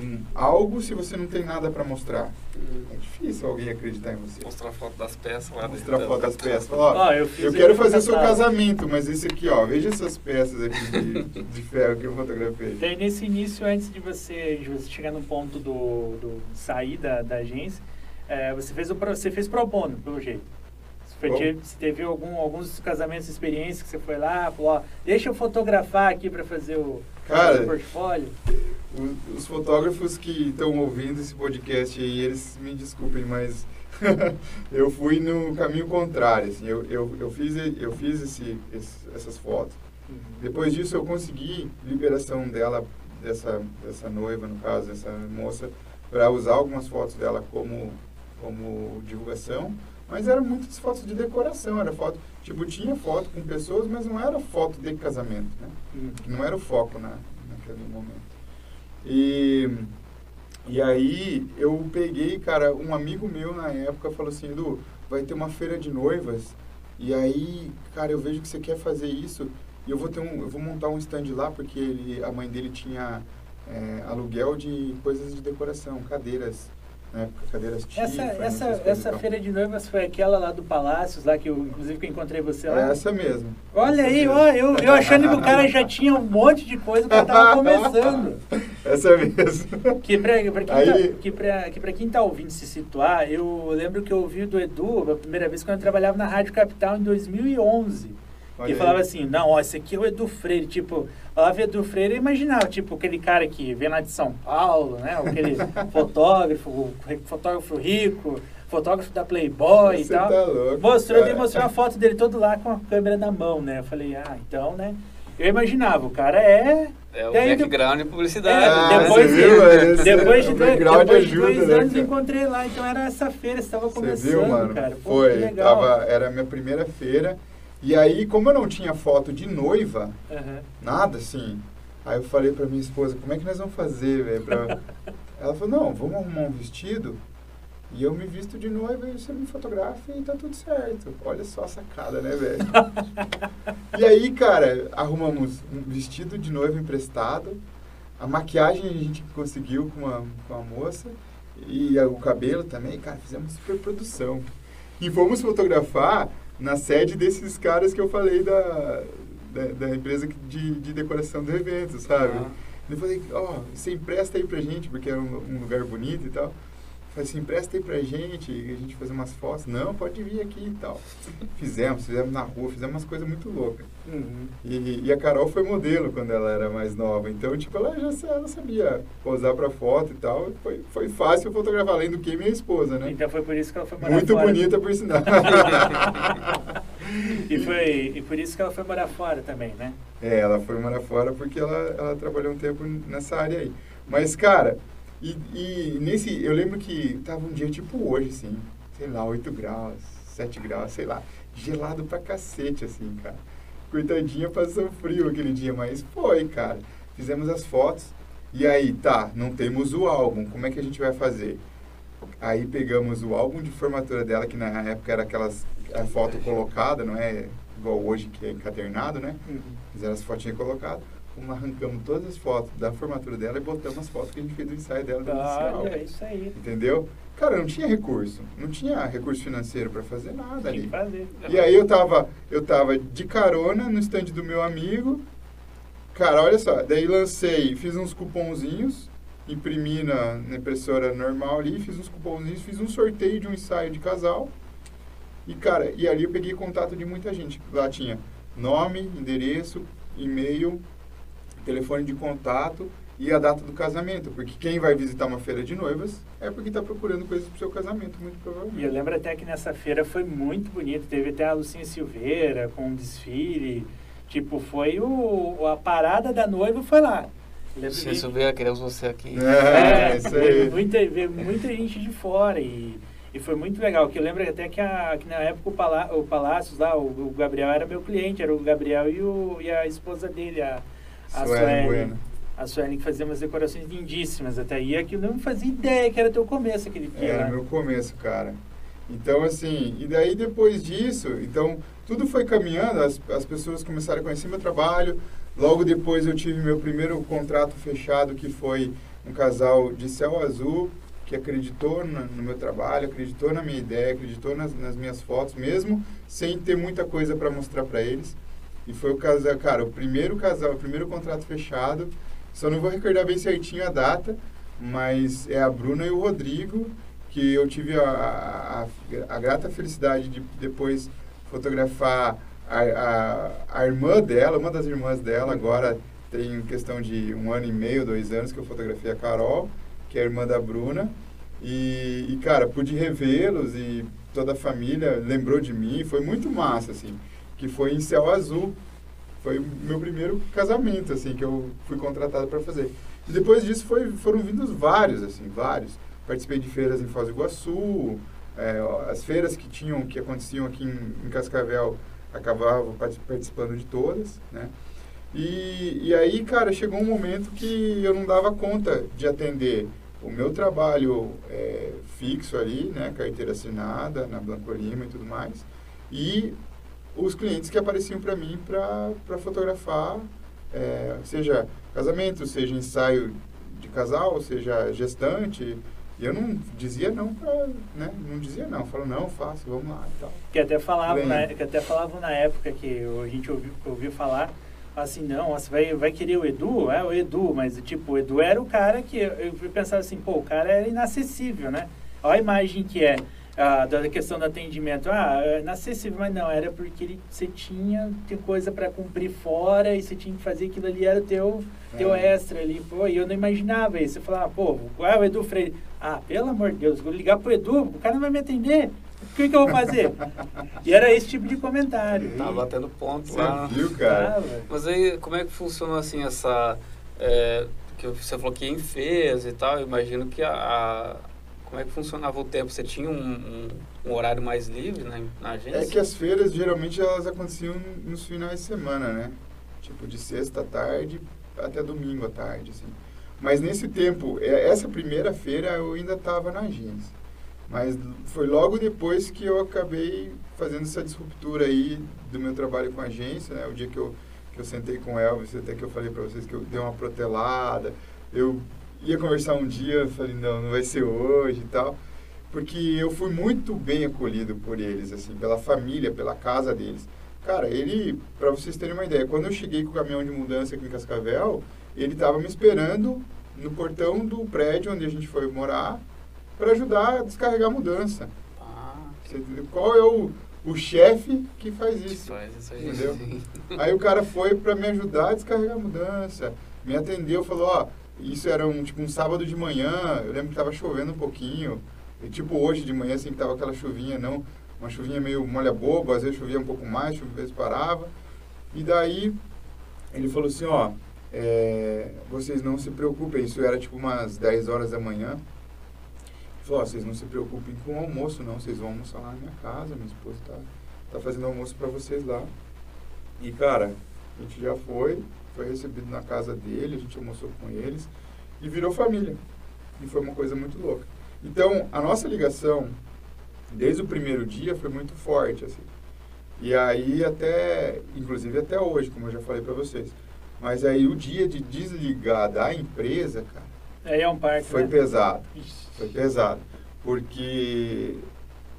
um, algo se você não tem nada para mostrar? Hum. É difícil alguém acreditar em você. Mostrar foto das peças lá Mostrar foto das peças. Ó, Ó, eu fiz eu ele quero fazer seu casamento, mas esse aqui, ó, veja essas peças aqui de, de ferro que eu fotografei. Daí nesse início, antes de você, de você chegar no ponto do, do sair da, da agência, é, você fez o pro- você fez pro bono, pelo jeito. Teve, algum, alguns casamentos, experiências que você foi lá, falou, ó, deixa eu fotografar aqui para fazer o, Cara, o portfólio. O- Os fotógrafos que estão ouvindo esse podcast aí, eles me desculpem, mas eu fui no caminho contrário. Assim, eu, eu, eu fiz, eu fiz esse, esse- essas fotos. Depois disso, eu consegui liberação dela, dessa, dessa noiva, no caso, dessa moça, para usar algumas fotos dela como, como divulgação. Mas eram muitas fotos de decoração, era foto, tipo, tinha foto com pessoas, mas não era foto de casamento, né? Uhum. não era o foco na, naquele momento. E, e aí eu peguei, cara, um amigo meu na época falou assim, Edu, vai ter uma feira de noivas, e aí, cara, eu vejo que você quer fazer isso, e eu vou ter um, eu vou montar um stand lá, porque ele, a mãe dele tinha é, aluguel de coisas de decoração, cadeiras, cadeiras Essa, essa, essa feira de noivas foi aquela lá do Palácios, lá que eu, inclusive, que eu encontrei você lá. É essa mesmo. Olha Essa aí, mesmo. ó, eu, eu achando que o cara já tinha um monte de coisa, o cara tava começando. Essa mesmo. Que pra, pra quem Aí- tá, que, pra, que pra quem tá ouvindo se situar, eu lembro que eu ouvi do Edu a primeira vez quando eu trabalhava na Rádio Capital em 2011. Olha aí. falava assim, não, ó, esse aqui é o Edu Freire. Tipo, falava Edu Freire, eu imaginava, tipo, aquele cara que vem lá de São Paulo, né? Aquele fotógrafo, fotógrafo rico, fotógrafo da Playboy e Você tal. tá louco, Mostrou, cara. daí mostrou uma foto dele todo lá com a câmera na mão, né? Eu falei, ah, então, né? Eu imaginava, o cara é. É o Daí background de publicidade. É, Ah, depois, de, viu? Esse- depois de dois, depois de ajuda, dois né, anos eu cara? encontrei lá, então era essa feira, estava começando, viu, mano? cara. Pô, Foi, que legal. tava, era a minha primeira feira. E aí, como eu não tinha foto de noiva, Aham. nada assim, aí eu falei pra minha esposa, como é que nós vamos fazer, velho? pra- Ela falou, não, vamos arrumar um vestido e eu me visto de noiva e você me fotografa e tá tudo certo. Olha só a sacada, né, velho? e aí, cara, arrumamos um vestido de noiva emprestado, a maquiagem a gente conseguiu com a, com a moça e o cabelo também, cara, fizemos super produção. E fomos fotografar na sede desses caras que eu falei da, da, da empresa de, de decoração do evento, sabe? Ah. Eu falei, ó, você empresta aí pra gente, porque era um, um lugar bonito e tal. Falei assim, empresta aí pra gente, e a gente fazer umas fotos. Não, pode vir aqui e tal. Fizemos, fizemos na rua, fizemos umas coisas muito loucas. Uhum. E, e a Carol foi modelo quando ela era mais nova. Então, tipo, ela já ela sabia posar pra foto e tal. Foi, foi fácil fotografar, além do que minha esposa, né? Então foi por isso que ela foi morar Muito fora. bonita, por sinal. E, foi, e por isso que ela foi morar fora também, né? É, ela foi morar fora porque ela, ela trabalhou um tempo nessa área aí. Mas, cara, e, e nesse. Eu lembro que tava um dia tipo hoje, assim, sei lá, 8 graus, 7 graus, sei lá, gelado pra cacete, assim, cara. Coitadinha passou frio aquele dia, mas foi, cara. Fizemos as fotos. E aí, tá, não temos o álbum, como é que a gente vai fazer? Aí pegamos o álbum de formatura dela, que na época era aquelas a foto colocada, não é igual hoje que é encadernado, né? Fizeram as fotinhas colocadas, arrancamos todas as fotos da formatura dela e botamos as fotos que a gente fez do ensaio dela álbum. Olha, é isso aí. Entendeu? Cara, não tinha recurso, não tinha recurso financeiro para fazer nada ali. fazer. E aí eu tava, eu tava de carona no stand do meu amigo. Cara, olha só, daí lancei, fiz uns cupomzinhos, imprimi na, na impressora normal ali, fiz uns cupomzinhos, fiz um sorteio de um ensaio de casal. E cara, e ali eu peguei contato de muita gente. Lá tinha nome, endereço, e-mail, telefone de contato e a data do casamento, porque quem vai visitar uma feira de noivas é porque está procurando coisas para o seu casamento, muito provavelmente. E eu lembro até que nessa feira foi muito bonito. Teve até a Lucinha Silveira com um desfile. Tipo, foi o, a parada da noiva foi lá. Que- souber, queremos você aqui. É, isso veio aí. muita, muita gente de fora e, e foi muito legal. Que eu lembro até que, a, que na época o, Palá, o Palácios lá, o, o Gabriel era meu cliente, era o Gabriel e, o, e a esposa dele, a, a Sueli. Bueno. A Sueli que fazia umas decorações lindíssimas até. E aquilo eu não fazia ideia que era teu começo aquele dia. Era lá. meu começo, cara. Então, assim, e daí depois disso, então, tudo foi caminhando, as, as pessoas começaram a conhecer meu trabalho. Logo depois eu tive meu primeiro contrato fechado, que foi um casal de céu azul que acreditou no, no meu trabalho, acreditou na minha ideia, acreditou nas, nas minhas fotos, mesmo sem ter muita coisa para mostrar para eles. E foi o casal, cara, o primeiro casal, o primeiro contrato fechado. Só não vou recordar bem certinho a data, mas é a Bruna e o Rodrigo, que eu tive a, a, a grata felicidade de depois fotografar a, a, a, irmã dela, uma das irmãs dela, agora tem questão de um ano e meio, dois anos que eu fotografei a Carol, que é a irmã da Bruna. E, e cara, pude revê-los e toda a família lembrou de mim, foi muito massa, assim, que foi em Céu Azul. Foi o meu primeiro casamento, assim, que eu fui contratado para fazer. E depois disso foi, foram vindos vários, assim, vários. Participei de feiras em Foz do Iguaçu, é, as feiras que tinham, que aconteciam aqui em, em Cascavel, acabava participando de todas, né? E, e aí, cara, chegou um momento que eu não dava conta de atender o meu trabalho é, fixo ali, né, carteira assinada na Blanco Lima e tudo mais, e os clientes que apareciam para mim para fotografar, é, seja casamento, seja ensaio de casal, seja gestante, e eu não dizia não para, né? Não dizia não, falou não, faço, vamos lá e tal. Que até falavam, na, que até falavam na época que a gente ouviu, ouviu falar assim, não, você vai, vai querer o Edu? É o Edu, mas tipo, o Edu era o cara que eu, eu pensava assim, pô, o cara era inacessível, né? Olha a imagem que é ah, da questão do atendimento. Ah, é inacessível, mas não, era porque ele, você tinha, tinha coisa para cumprir fora e você tinha que fazer aquilo ali, era o teu, é. teu extra ali. Pô, e eu não imaginava isso. Você falava, pô, qual é o Edu Freire? Ah, pelo amor de Deus, vou ligar pro Edu, o cara não vai me atender. O que, que eu vou fazer? e era esse tipo de comentário. Tava batendo ponto você lá. viu, cara? Mas aí, como é que funcionou assim essa... É, que você falou que em fez e tal, eu imagino que a, a, como é que funcionava o tempo? Você tinha um, um, um horário mais livre na, na, agência? É que as feiras, geralmente, elas aconteciam nos finais de semana, né? Tipo, de sexta à tarde até domingo à tarde, assim. Mas nesse tempo, é, essa primeira feira eu ainda estava na agência. Mas foi logo depois que eu acabei fazendo essa disruptura aí do meu trabalho com a agência, né? O dia que eu, que eu sentei com o Elvis, até que eu falei para vocês que eu dei uma protelada. Eu ia conversar um dia, falei, não, não vai ser hoje e tal. Porque eu fui muito bem acolhido por eles, assim, pela família, pela casa deles. Cara, ele, para vocês terem uma ideia, quando eu cheguei com o caminhão de mudança aqui em Cascavel, ele estava me esperando no portão do prédio onde a gente foi morar para ajudar a descarregar a mudança. Ah, Qual é o, o chefe que faz isso? Faz isso aí. Entendeu? aí o cara foi para me ajudar a descarregar a mudança. Me atendeu, falou, ó, isso era um, tipo, um sábado de manhã, eu lembro que estava chovendo um pouquinho. E, tipo hoje de manhã, assim, que tava aquela chuvinha, não, uma chuvinha meio molha bobo, às vezes chovia um pouco mais, às vezes parava. E daí ele falou assim, ó, é, vocês não se preocupem, isso era tipo umas 10 horas da manhã. Falou, oh, vocês não se preocupem com o almoço, não. Vocês vão almoçar lá na minha casa. Minha esposa tá, tá fazendo almoço para vocês lá. E, cara, a gente já foi, foi recebido na casa dele, a gente almoçou com eles e virou família. E foi uma coisa muito louca. Então, a nossa ligação, desde o primeiro dia, foi muito forte, assim. E aí, até, inclusive até hoje, como eu já falei para vocês. Mas aí, o dia de desligar da empresa, cara, Aí é um parque, foi né? pesado. Foi pesado. Porque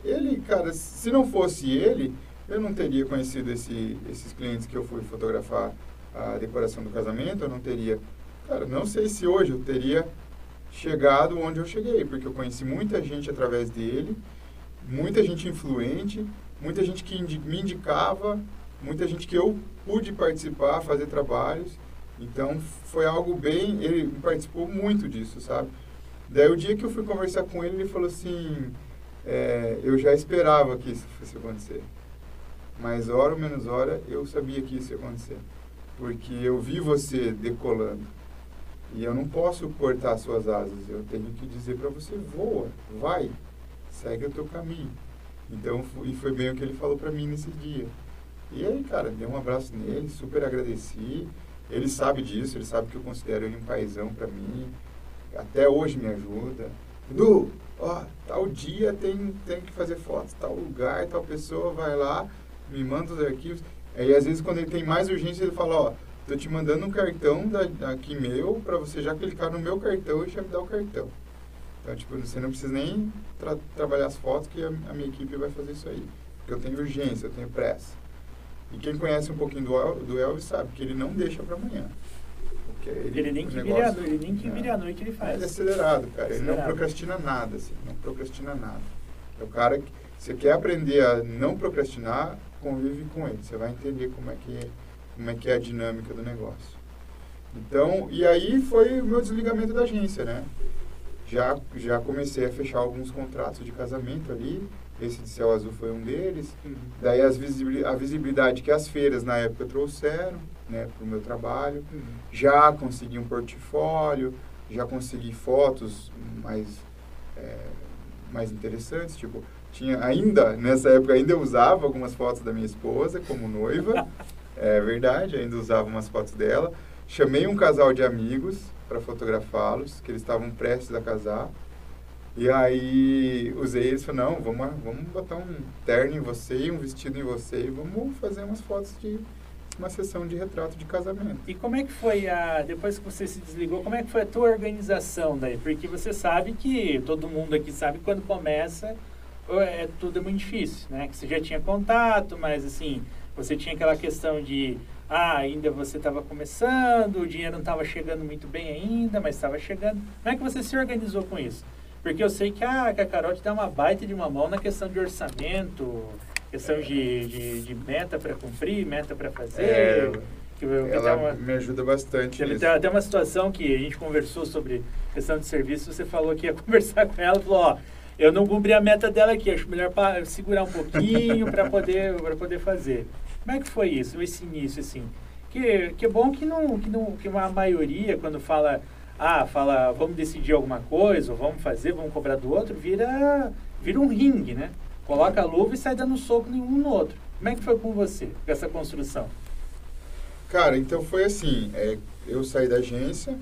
ele, cara, se não fosse ele, eu não teria conhecido esse, esses clientes que eu fui fotografar a decoração do casamento, eu não teria. Cara, não sei se hoje eu teria chegado onde eu cheguei, porque eu conheci muita gente através dele, muita gente influente, muita gente que me indicava, muita gente que eu pude participar, fazer trabalhos. Então foi algo bem. Ele participou muito disso, sabe? Daí o dia que eu fui conversar com ele, ele falou assim: é, eu já esperava que isso fosse acontecer. Mas hora ou menos hora eu sabia que isso ia acontecer. Porque eu vi você decolando. E eu não posso cortar suas asas. Eu tenho que dizer para você: voa, vai, segue o teu caminho. Então, e foi bem o que ele falou para mim nesse dia. E aí, cara, dei um abraço nele, super agradeci. Ele sabe disso, ele sabe que eu considero ele um paizão para mim. Até hoje me ajuda. Edu, ó, tal dia tem, tem que fazer fotos, tal lugar, tal pessoa vai lá, me manda os arquivos. Aí às vezes quando ele tem mais urgência, ele fala, ó, tô te mandando um cartão da, aqui meu para você já clicar no meu cartão e já me dar o cartão. Então, tipo, você não precisa nem tra trabalhar as fotos que a, a, minha equipe vai fazer isso aí. Porque eu tenho urgência, eu tenho pressa. E quem conhece um pouquinho do, El, do Elvis sabe que ele não deixa para amanhã. Ele, ele, nem que negócio, vire a, ele nem que vire a noite ele faz. Ele é acelerado, cara. Acelerado. Ele não procrastina nada, assim. Não procrastina nada. É o cara que... Você quer aprender a não procrastinar, convive com ele. Você vai entender como é que, como é, que é a dinâmica do negócio. Então, e aí foi o meu desligamento da agência, né? Já, já comecei a fechar alguns contratos de casamento ali. Esse de céu azul foi um deles. Uhum. Daí as visibilidade, a visibilidade que as feiras na época trouxeram né, para o meu trabalho. Uhum. Já consegui um portfólio, já consegui fotos mais, é, mais interessantes. Tipo, tinha ainda, nessa época, ainda eu usava algumas fotos da minha esposa como noiva. é verdade, ainda usava umas fotos dela. Chamei um casal de amigos para fotografá-los, que eles estavam prestes a casar. E aí usei eles e falei, não, vamos, vamos botar um terno em você e um vestido em você e vamos fazer umas fotos de uma sessão de retrato de casamento. E como é que foi a depois que você se desligou, como é que foi a tua organização daí? Porque você sabe que todo mundo aqui sabe que quando começa é tudo é muito difícil, né? Que você já tinha contato, mas assim, você tinha aquela questão de ah, ainda você estava começando, o dinheiro não estava chegando muito bem ainda, mas estava chegando. Como é que você se organizou com isso? Porque eu sei que a, que a Carol te dá uma baita de uma mão na questão de orçamento, questão de, de, de meta para cumprir, meta para fazer. É, que, que ela uma, me ajuda bastante. Teve até uma situação que a gente conversou sobre questão de serviço, você falou que ia conversar com ela, falou, ó, eu não cumpri a meta dela aqui, acho melhor segurar um pouquinho para poder, poder fazer. Como é que foi isso, esse início, assim? Que, que é bom que não, que não que uma maioria, quando fala, ah, fala, vamos decidir alguma coisa, ou vamos fazer, vamos cobrar do outro, vira, vira um ringue, né? Coloca a luva e sai dando soco nenhum no outro. Como é que foi com você, com essa construção? Cara, então foi assim, é, eu saí da agência,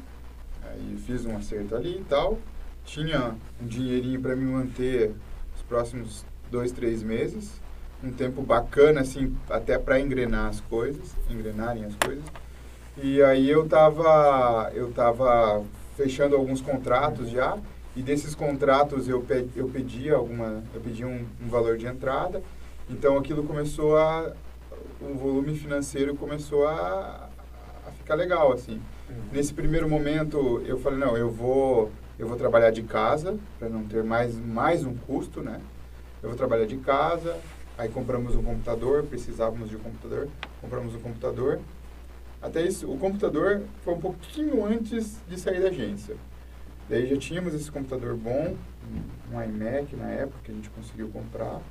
aí fiz um acerto ali e tal, tinha um dinheirinho para me manter os próximos dois, três meses. Um tempo bacana, assim, até para engrenar as coisas, engrenarem as coisas. E aí eu tava, eu tava fechando alguns contratos já, e desses contratos eu, pe, eu pedi alguma, eu pedi um, um valor de entrada, então aquilo começou a, o volume financeiro começou a, a ficar legal, assim. Uhum. Nesse primeiro momento eu falei, não, eu vou eu vou trabalhar de casa, para não ter mais, mais um custo, né? Eu vou trabalhar de casa, aí compramos um computador, precisávamos de um computador, compramos um computador. Até isso, o computador foi um pouquinho antes de sair da agência. Daí já tínhamos esse computador bom, um iMac na época que a gente conseguiu comprar.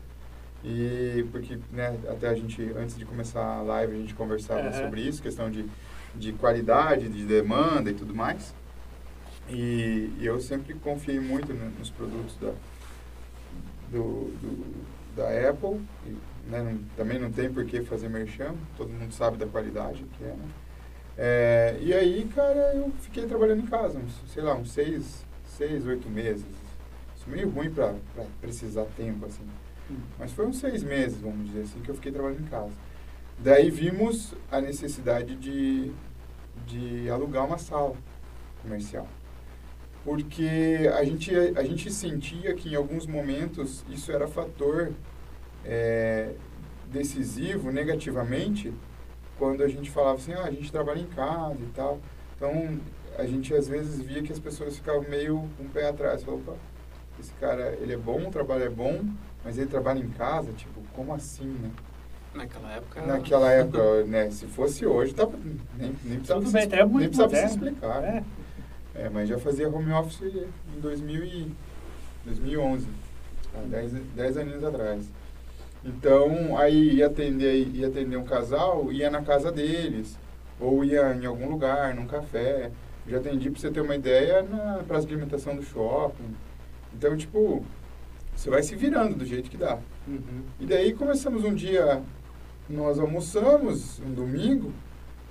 E porque, né, até a gente, antes de começar a live, a gente conversava uhum. sobre isso, questão de, de qualidade, de demanda e tudo mais. E, e eu sempre confiei muito no, nos produtos da, do, do, da Apple. E, né, não, também não tem por que fazer merchan, todo mundo sabe da qualidade que é, né? É, e aí, cara, eu fiquei trabalhando em casa, uns, sei lá, uns seis, seis, oito meses. Isso meio ruim para precisar tempo, assim. Hum. Mas foi uns seis meses, vamos dizer assim, que eu fiquei trabalhando em casa. Daí vimos a necessidade de, de alugar uma sala comercial porque a gente, a gente sentia que em alguns momentos isso era fator é, decisivo negativamente quando a gente falava assim, ah, a gente trabalha em casa e tal. Então, a gente às vezes via que as pessoas ficavam meio com um o pé atrás. Falava, opa, esse cara, ele é bom, o trabalho é bom, mas ele trabalha em casa? Tipo, como assim, né? Naquela época... Naquela época, né? Se fosse hoje, tava, nem, nem precisava, se, é nem precisava se explicar. Né? É. Mas já fazia home office em 2000 e 2011, há 10, 10 aninhos atrás. Então, aí ia atender, ia atender um casal, ia na casa deles, ou ia em algum lugar, num café. Já atendi, para você ter uma ideia, na praça de alimentação do shopping. Então, tipo, você vai se virando do jeito que dá. Uhum. E daí começamos um dia, nós almoçamos, um domingo,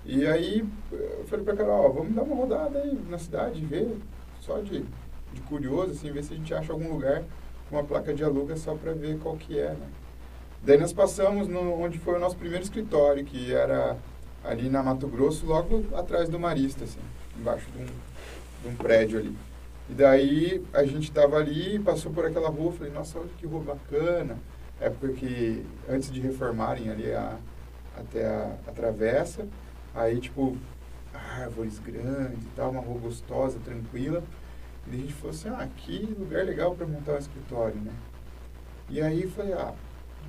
e aí eu falei pra Carol, ó, vamos dar uma rodada aí na cidade, ver, só de, de curioso, assim, ver se a gente acha algum lugar com uma placa de aluga só para ver qual que é, né? Daí nós passamos no, onde foi o nosso primeiro escritório, que era ali na Mato Grosso, logo atrás do Marista, assim, embaixo de um, de um prédio ali. E daí a gente estava ali, passou por aquela rua, falei, nossa, olha que rua bacana. Época que, antes de reformarem ali a, até a, a travessa, aí tipo, árvores grandes e tal, uma rua gostosa, tranquila. E a gente falou assim, ah, que lugar legal para montar um escritório, né? E aí falei, ah,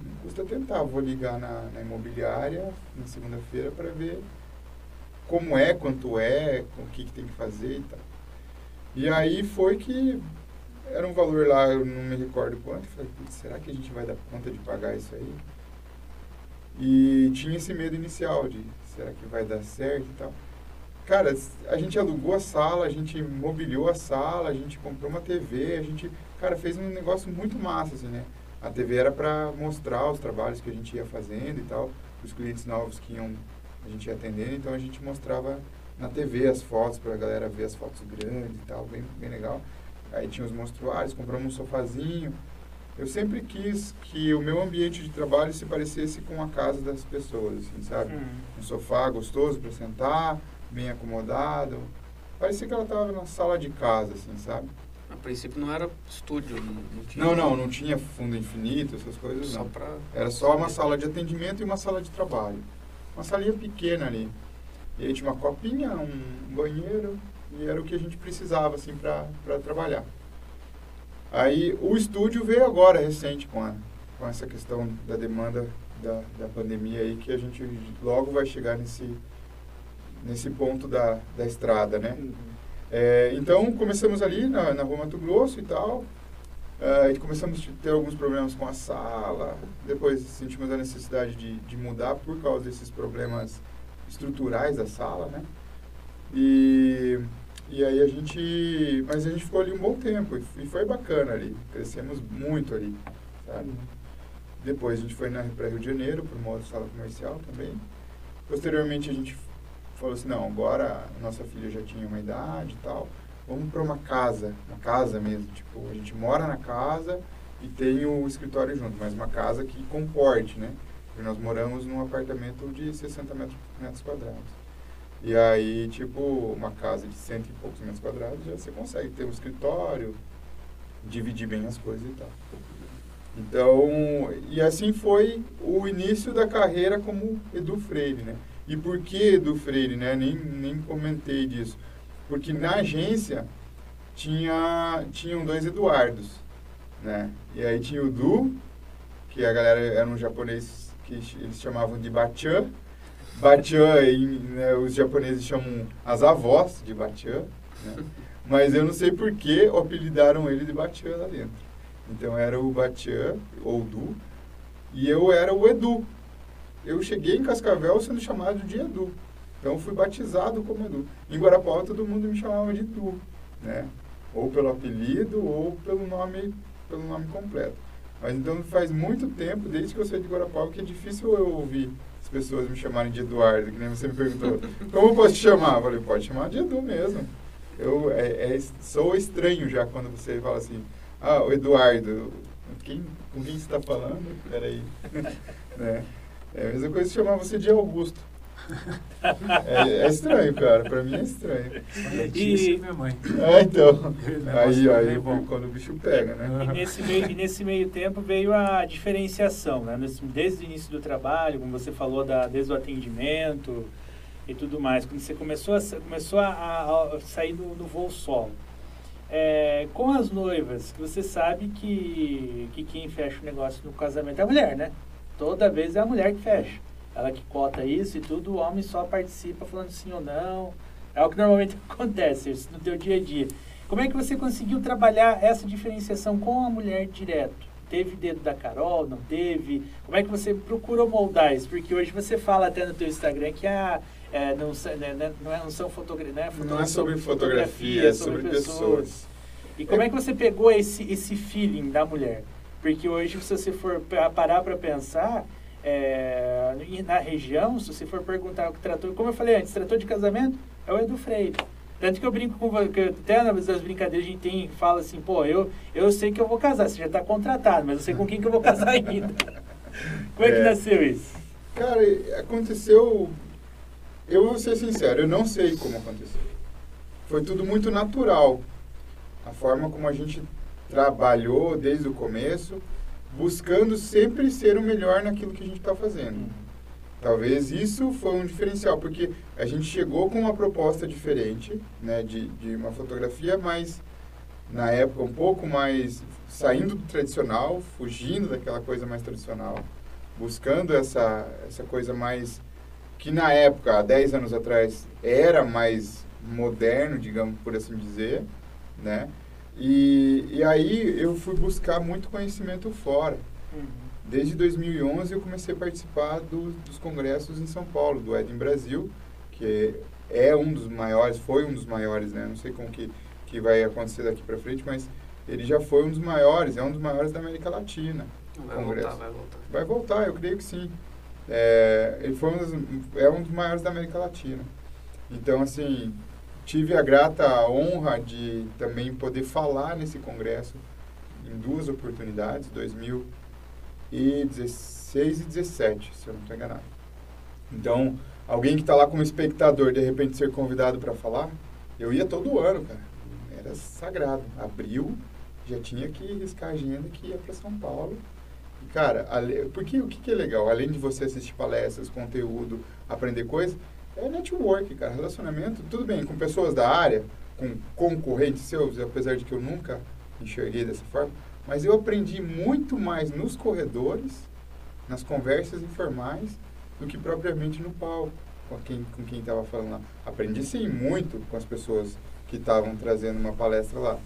não custa tentar, vou ligar na, na imobiliária na segunda-feira para ver como é, quanto é, o que, que tem que fazer e tal. E aí foi que era um valor lá, eu não me recordo quanto, falei, será que a gente vai dar conta de pagar isso aí? E tinha esse medo inicial de, será que vai dar certo e tal. Cara, a gente alugou a sala, a gente mobiliou a sala, a gente comprou uma TV, a gente, cara, fez um negócio muito massa, assim, né? A TV era para mostrar os trabalhos que a gente ia fazendo e tal, os clientes novos que iam, a gente ia atendendo, então a gente mostrava na TV as fotos para a galera ver as fotos grandes e tal, bem, bem legal. Aí tinha os monstruários, compramos um sofazinho. Eu sempre quis que o meu ambiente de trabalho se parecesse com a casa das pessoas, assim, sabe? Hum. Um sofá gostoso para sentar, bem acomodado. Parecia que ela estava na sala de casa, assim, sabe? A princípio não era estúdio, não, não tinha... Não, não, não tinha fundo infinito, essas coisas só não. Pra... Era só uma sala de atendimento e uma sala de trabalho. Uma salinha pequena ali. E aí tinha uma copinha, um banheiro, e era o que a gente precisava, assim, para trabalhar. Aí o estúdio veio agora, recente, com, a, com essa questão da demanda da, da pandemia aí, que a gente logo vai chegar nesse, nesse ponto da, da estrada, né? Uhum. É, então, começamos ali na, na Rua Mato Grosso e tal, Uh, e começamos a ter alguns problemas com a sala. Depois sentimos a necessidade de, de mudar por causa desses problemas estruturais da sala, né? E, e aí a gente... Mas a gente ficou ali um bom tempo e foi bacana ali. Crescemos muito ali, sabe? Depois a gente foi para Rio de Janeiro, para uma outra sala comercial também. Posteriormente a gente falou assim, não, agora nossa filha já tinha uma idade e tal, vamos para uma casa, uma casa mesmo, tipo, a gente mora na casa e tem o escritório junto, mas uma casa que comporte, né? Porque nós moramos num apartamento de 60 metros, metros quadrados. E aí, tipo, uma casa de cento e poucos metros quadrados, já você consegue ter um escritório, dividir bem as coisas e tal. Então, e assim foi o início da carreira como Edu Freire, né? E por que do Freire, né? Nem, nem comentei disso. Porque na agência tinha, tinham dois Eduardos, né? E aí tinha o Du, que a galera era um japonês que eles chamavam de Bachan. Bachan, né, os japoneses chamam as avós de Bachan, né? Mas eu não sei por que apelidaram ele de Bachan lá dentro. Então era o Bachan, ou Du, e eu era o Edu, eu cheguei em Cascavel sendo chamado de Edu. Então fui batizado como Edu. Em Guarapau todo mundo me chamava de Edu, né? Ou pelo apelido ou pelo nome, pelo nome completo. Mas então faz muito tempo, desde que eu saí de Guarapau, que é difícil eu ouvir as pessoas me chamarem de Eduardo, que nem você me perguntou. Como eu posso te chamar? Eu falei, pode chamar de Edu mesmo. Eu é, é, sou estranho já quando você fala assim, ah, o Eduardo, quem, com quem você está falando? Peraí. né? É a mesma coisa se chamar você de Augusto. É, é, estranho, cara. Pra mim é estranho. E minha mãe. É, então. Aí, aí, bom. quando o bicho pega, né? E nesse, meio, e nesse meio tempo veio a diferenciação, né? Desde o início do trabalho, como você falou, da, desde o atendimento e tudo mais. Quando você começou a, começou a, a sair do, do voo solo. É, com as noivas, que você sabe que, que quem fecha o negócio no casamento é a mulher, né? Toda vez é a mulher que fecha. Ela que cota isso e tudo, o homem só participa falando sim ou não. É o que normalmente acontece no teu dia a dia. Como é que você conseguiu trabalhar essa diferenciação com a mulher direto? Teve dedo da Carol, não teve? Como é que você procurou moldar isso? Porque hoje você fala até no teu Instagram que a, é, não, né, né, não, é, não são fotografias, né? Não é sobre fotografia, é sobre, sobre pessoas. pessoas. E como é que você pegou esse, esse feeling da mulher? Porque hoje, se você for parar para pensar, é, na região, se você for perguntar o que tratou, como eu falei antes, tratou de casamento, é o Edu Freire. Tanto que eu brinco com você, até nas brincadeiras a gente tem, fala assim, pô, eu, eu sei que eu vou casar, você já está contratado, mas eu sei com quem que eu vou casar ainda. Como é, é que nasceu isso? Cara, aconteceu eu vou ser sincero, eu não sei como aconteceu. Foi tudo muito natural. A forma como a gente trabalhou desde o começo, buscando sempre ser o melhor naquilo que a gente está fazendo. Talvez isso foi um diferencial, porque a gente chegou com uma proposta diferente, né, de, de uma fotografia mais, na época, um pouco mais saindo do tradicional, fugindo daquela coisa mais tradicional, buscando essa, essa coisa mais, que na época, há 10 anos atrás, era mais moderno, digamos por assim dizer, né? E, e aí eu fui buscar muito conhecimento fora. Uhum. Desde 2011 eu comecei a participar do, dos congressos em São Paulo, do Eden Brasil, que é um dos maiores, foi um dos maiores, né? Não sei como que, que vai acontecer daqui para frente, mas ele já foi um dos maiores, é um dos maiores da América Latina. Vai congresso. voltar, vai voltar. Vai voltar, eu creio que sim. É, ele foi um dos, é um dos maiores da América Latina. Então, assim, tive a grata honra de também poder falar nesse congresso em duas oportunidades, 2016 e 17, se eu não estou enganado. Então, alguém que está lá como espectador, de repente ser convidado para falar, eu ia todo ano, cara. Era sagrado. Abril, já tinha que riscar a agenda que ia para São Paulo. E, cara, porque o que, que é legal? Além de você assistir palestras, conteúdo, aprender coisas, é network, cara. Relacionamento, tudo bem, com pessoas da área, com concorrentes seus, apesar de que eu nunca enxerguei dessa forma, mas eu aprendi muito mais nos corredores, nas conversas informais, do que propriamente no palco, com quem com quem estava falando lá. Aprendi sim muito com as pessoas que estavam trazendo uma palestra lá.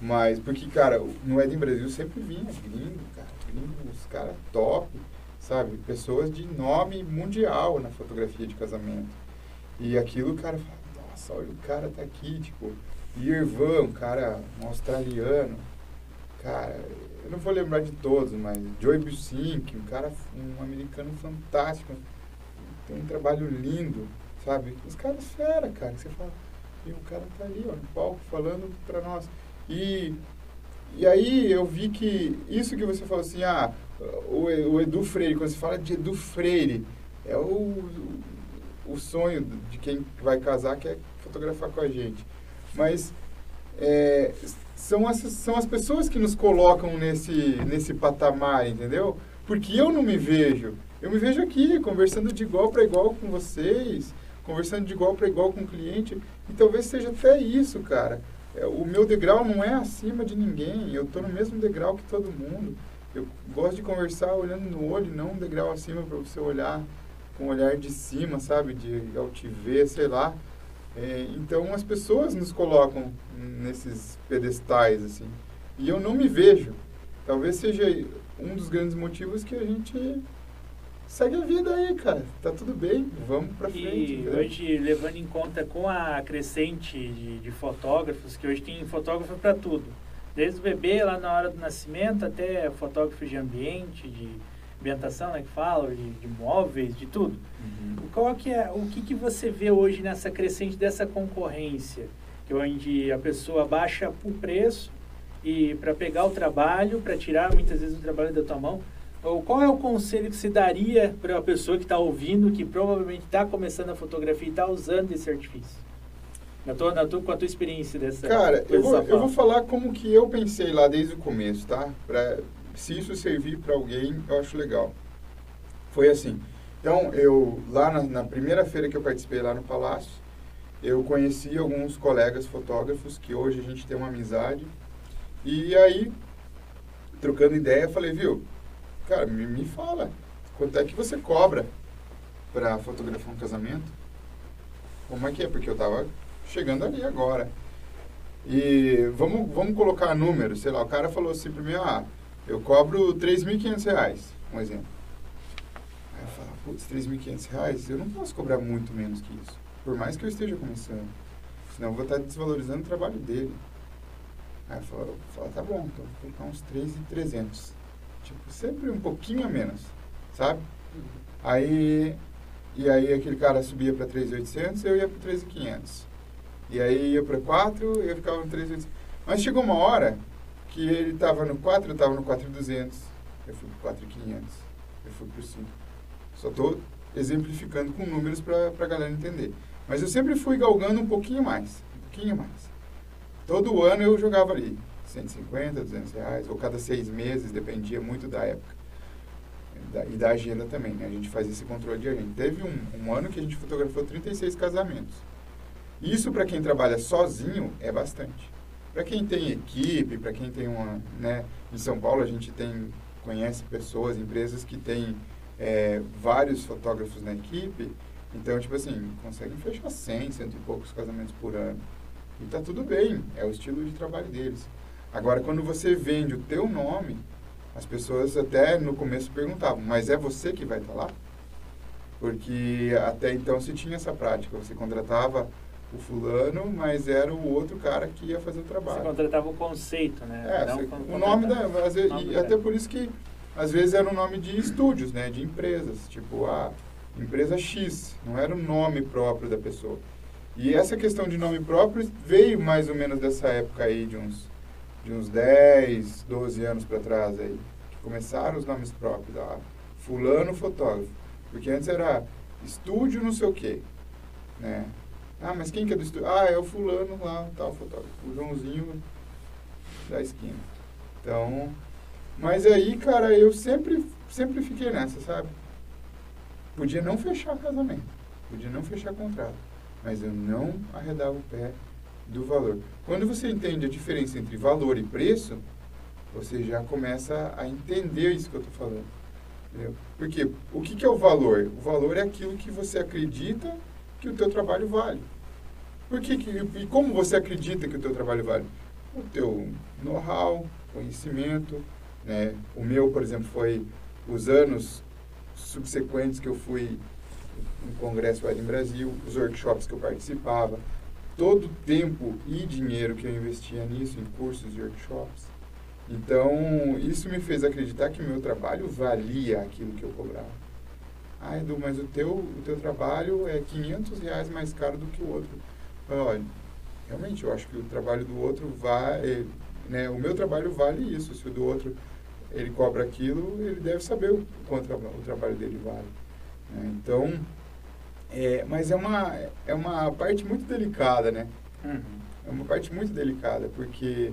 Mas, porque, cara, no Eden Brasil sempre vinha gringo, cara, gringo, os caras top, sabe? Pessoas de nome mundial na fotografia de casamento. E aquilo o cara fala, nossa, olha, o cara tá aqui, tipo, Irvan, um cara, um australiano, cara, eu não vou lembrar de todos, mas Joey Busink, um cara, um americano fantástico, tem um trabalho lindo, sabe? Os caras fera, cara, você fala, e o cara tá ali, ó, no palco, falando para nós. E, e aí eu vi que isso que você falou assim, ah, o, o Edu Freire, quando você fala de Edu Freire, é o, o sonho de quem vai casar, que é fotografar com a gente. Mas é, são, as, são as pessoas que nos colocam nesse, nesse patamar, entendeu? Porque eu não me vejo. Eu me vejo aqui, conversando de igual para igual com vocês, conversando de igual para igual com o cliente. E talvez seja até isso, cara. É, o meu degrau não é acima de ninguém. Eu estou no mesmo degrau que todo mundo. Eu gosto de conversar olhando no olho, não um degrau acima para você olhar com um olhar de cima, sabe? De altiver, sei lá. É, então as pessoas nos colocam nesses pedestais, assim. E eu não me vejo. Talvez seja um dos grandes motivos que a gente segue a vida aí, cara. Tá tudo bem, vamos pra frente. E hoje, levando em conta com a crescente de, de fotógrafos, que hoje tem fotógrafo para tudo. Desde o bebê lá na hora do nascimento até fotógrafo de ambiente, de ambientação, né, que fala, de, de móveis, de tudo. Uhum. Qual que é, o que, que você vê hoje nessa crescente dessa concorrência? Que onde a pessoa baixa o preço e para pegar o trabalho, para tirar muitas vezes o trabalho da tua mão, ou qual é o conselho que se daria para uma pessoa que está ouvindo, que provavelmente está começando a fotografia e está usando esse artifício? Na tua, na tua, com a tua experiência dessa Cara, eu vou, eu vou falar como que eu pensei lá desde o começo, tá? Pra, se isso servir para alguém, eu acho legal. Foi assim. Então, eu lá na, na, primeira feira que eu participei lá no Palácio, eu conheci alguns colegas fotógrafos que hoje a gente tem uma amizade. E aí, trocando ideia, falei, viu, cara, me, me fala, quanto é que você cobra para fotografar um casamento? Como é que é? Porque eu tava chegando ali agora. E vamos, vamos colocar números, sei lá, o cara falou assim para mim, ah, eu cobro 3.500 reais, um exemplo. Aí eu falo, putz, 3.500 reais, eu não posso cobrar muito menos que isso. Por mais que eu esteja começando. Senão eu vou estar desvalorizando o trabalho dele. Aí eu falo, eu falo tá bom, então vou colocar uns 3.300. Tipo, sempre um pouquinho a menos, sabe? Aí, e aí aquele cara subia para 3.800 eu ia para 3.500. E aí ia para 4, eu ficava no 3.800. Mas chegou uma hora que ele estava no 4, eu estava no 4.200. Eu fui para 4.500. Eu fui para 5. Só estou exemplificando com números para a galera entender. Mas eu sempre fui galgando um pouquinho mais, um pouquinho mais. Todo ano eu jogava ali 150, 200 reais, ou cada seis meses, dependia muito da época. E da agenda também, né? A gente faz esse controle de agenda. Teve um, um ano que a gente fotografou 36 casamentos. Isso para quem trabalha sozinho é bastante. Para quem tem equipe, para quem tem uma, né, em São Paulo a gente tem conhece pessoas, empresas que têm é, vários fotógrafos na equipe, então, tipo assim, conseguem fechar 100, cento e poucos casamentos por ano. E tá tudo bem, é o estilo de trabalho deles. Agora, quando você vende o teu nome, as pessoas até no começo perguntavam, mas é você que vai estar tá lá? Porque até então se tinha essa prática, você contratava o fulano, mas era o outro cara que ia fazer o trabalho. Você contratava o conceito, né? É, você, o nome da... Às vezes, nome e até por isso que, às vezes, era o nome de estúdios, né? De empresas. Tipo, a empresa X. Não era o nome próprio da pessoa. E essa questão de nome próprio veio mais ou menos dessa época aí, de uns, de uns 10, 12 anos para trás aí. Que começaram os nomes próprios. Ah, fulano fotógrafo. Porque antes era estúdio não sei o quê. Né? Ah, mas quem que é do estúdio? Ah, é o fulano lá, tal fotógrafo. O Joãozinho da esquina. Então, mas aí, cara, eu sempre, sempre fiquei nessa, sabe? Podia não fechar casamento, podia não fechar contrato, mas eu não arredava o pé do valor. Quando você entende a diferença entre valor e preço, você já começa a entender isso que eu estou falando. Entendeu? Porque o que, que é o valor? O valor é aquilo que você acredita que o teu trabalho vale. Por que, que, e como você acredita que o teu trabalho vale? O teu know-how, conhecimento. Né? O meu, por exemplo, foi os anos subsequentes que eu fui no Congresso em Brasil, os workshops que eu participava, todo o tempo e dinheiro que eu investia nisso, em cursos e workshops. Então, isso me fez acreditar que o meu trabalho valia aquilo que eu cobrava. Ah, Edu, mas o teu, o teu trabalho é 500 reais mais caro do que o outro. Olha, realmente, eu acho que o trabalho do outro vale, né, o meu trabalho vale isso, se o do outro ele cobra aquilo, ele deve saber o quanto o trabalho dele vale. Né? Então, é, mas é uma, é uma parte muito delicada, né? Uhum. É uma parte muito delicada, porque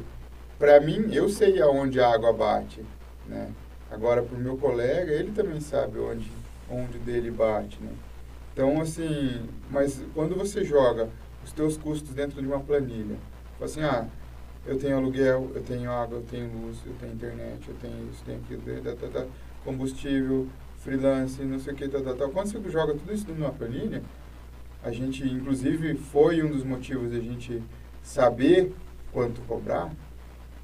para mim, eu sei aonde a água bate, né? Agora, para o meu colega, ele também sabe onde onde dele bate, né? Então, assim, mas quando você joga os teus custos dentro de uma planilha, assim, ah, eu tenho aluguel, eu tenho água, eu tenho luz, eu tenho internet, eu tenho isso, tenho aquilo, tá, tá, combustível, freelance, não sei o que, tá, tá, tá. Quando você joga tudo isso numa planilha, a gente, inclusive, foi um dos motivos a gente saber quanto cobrar,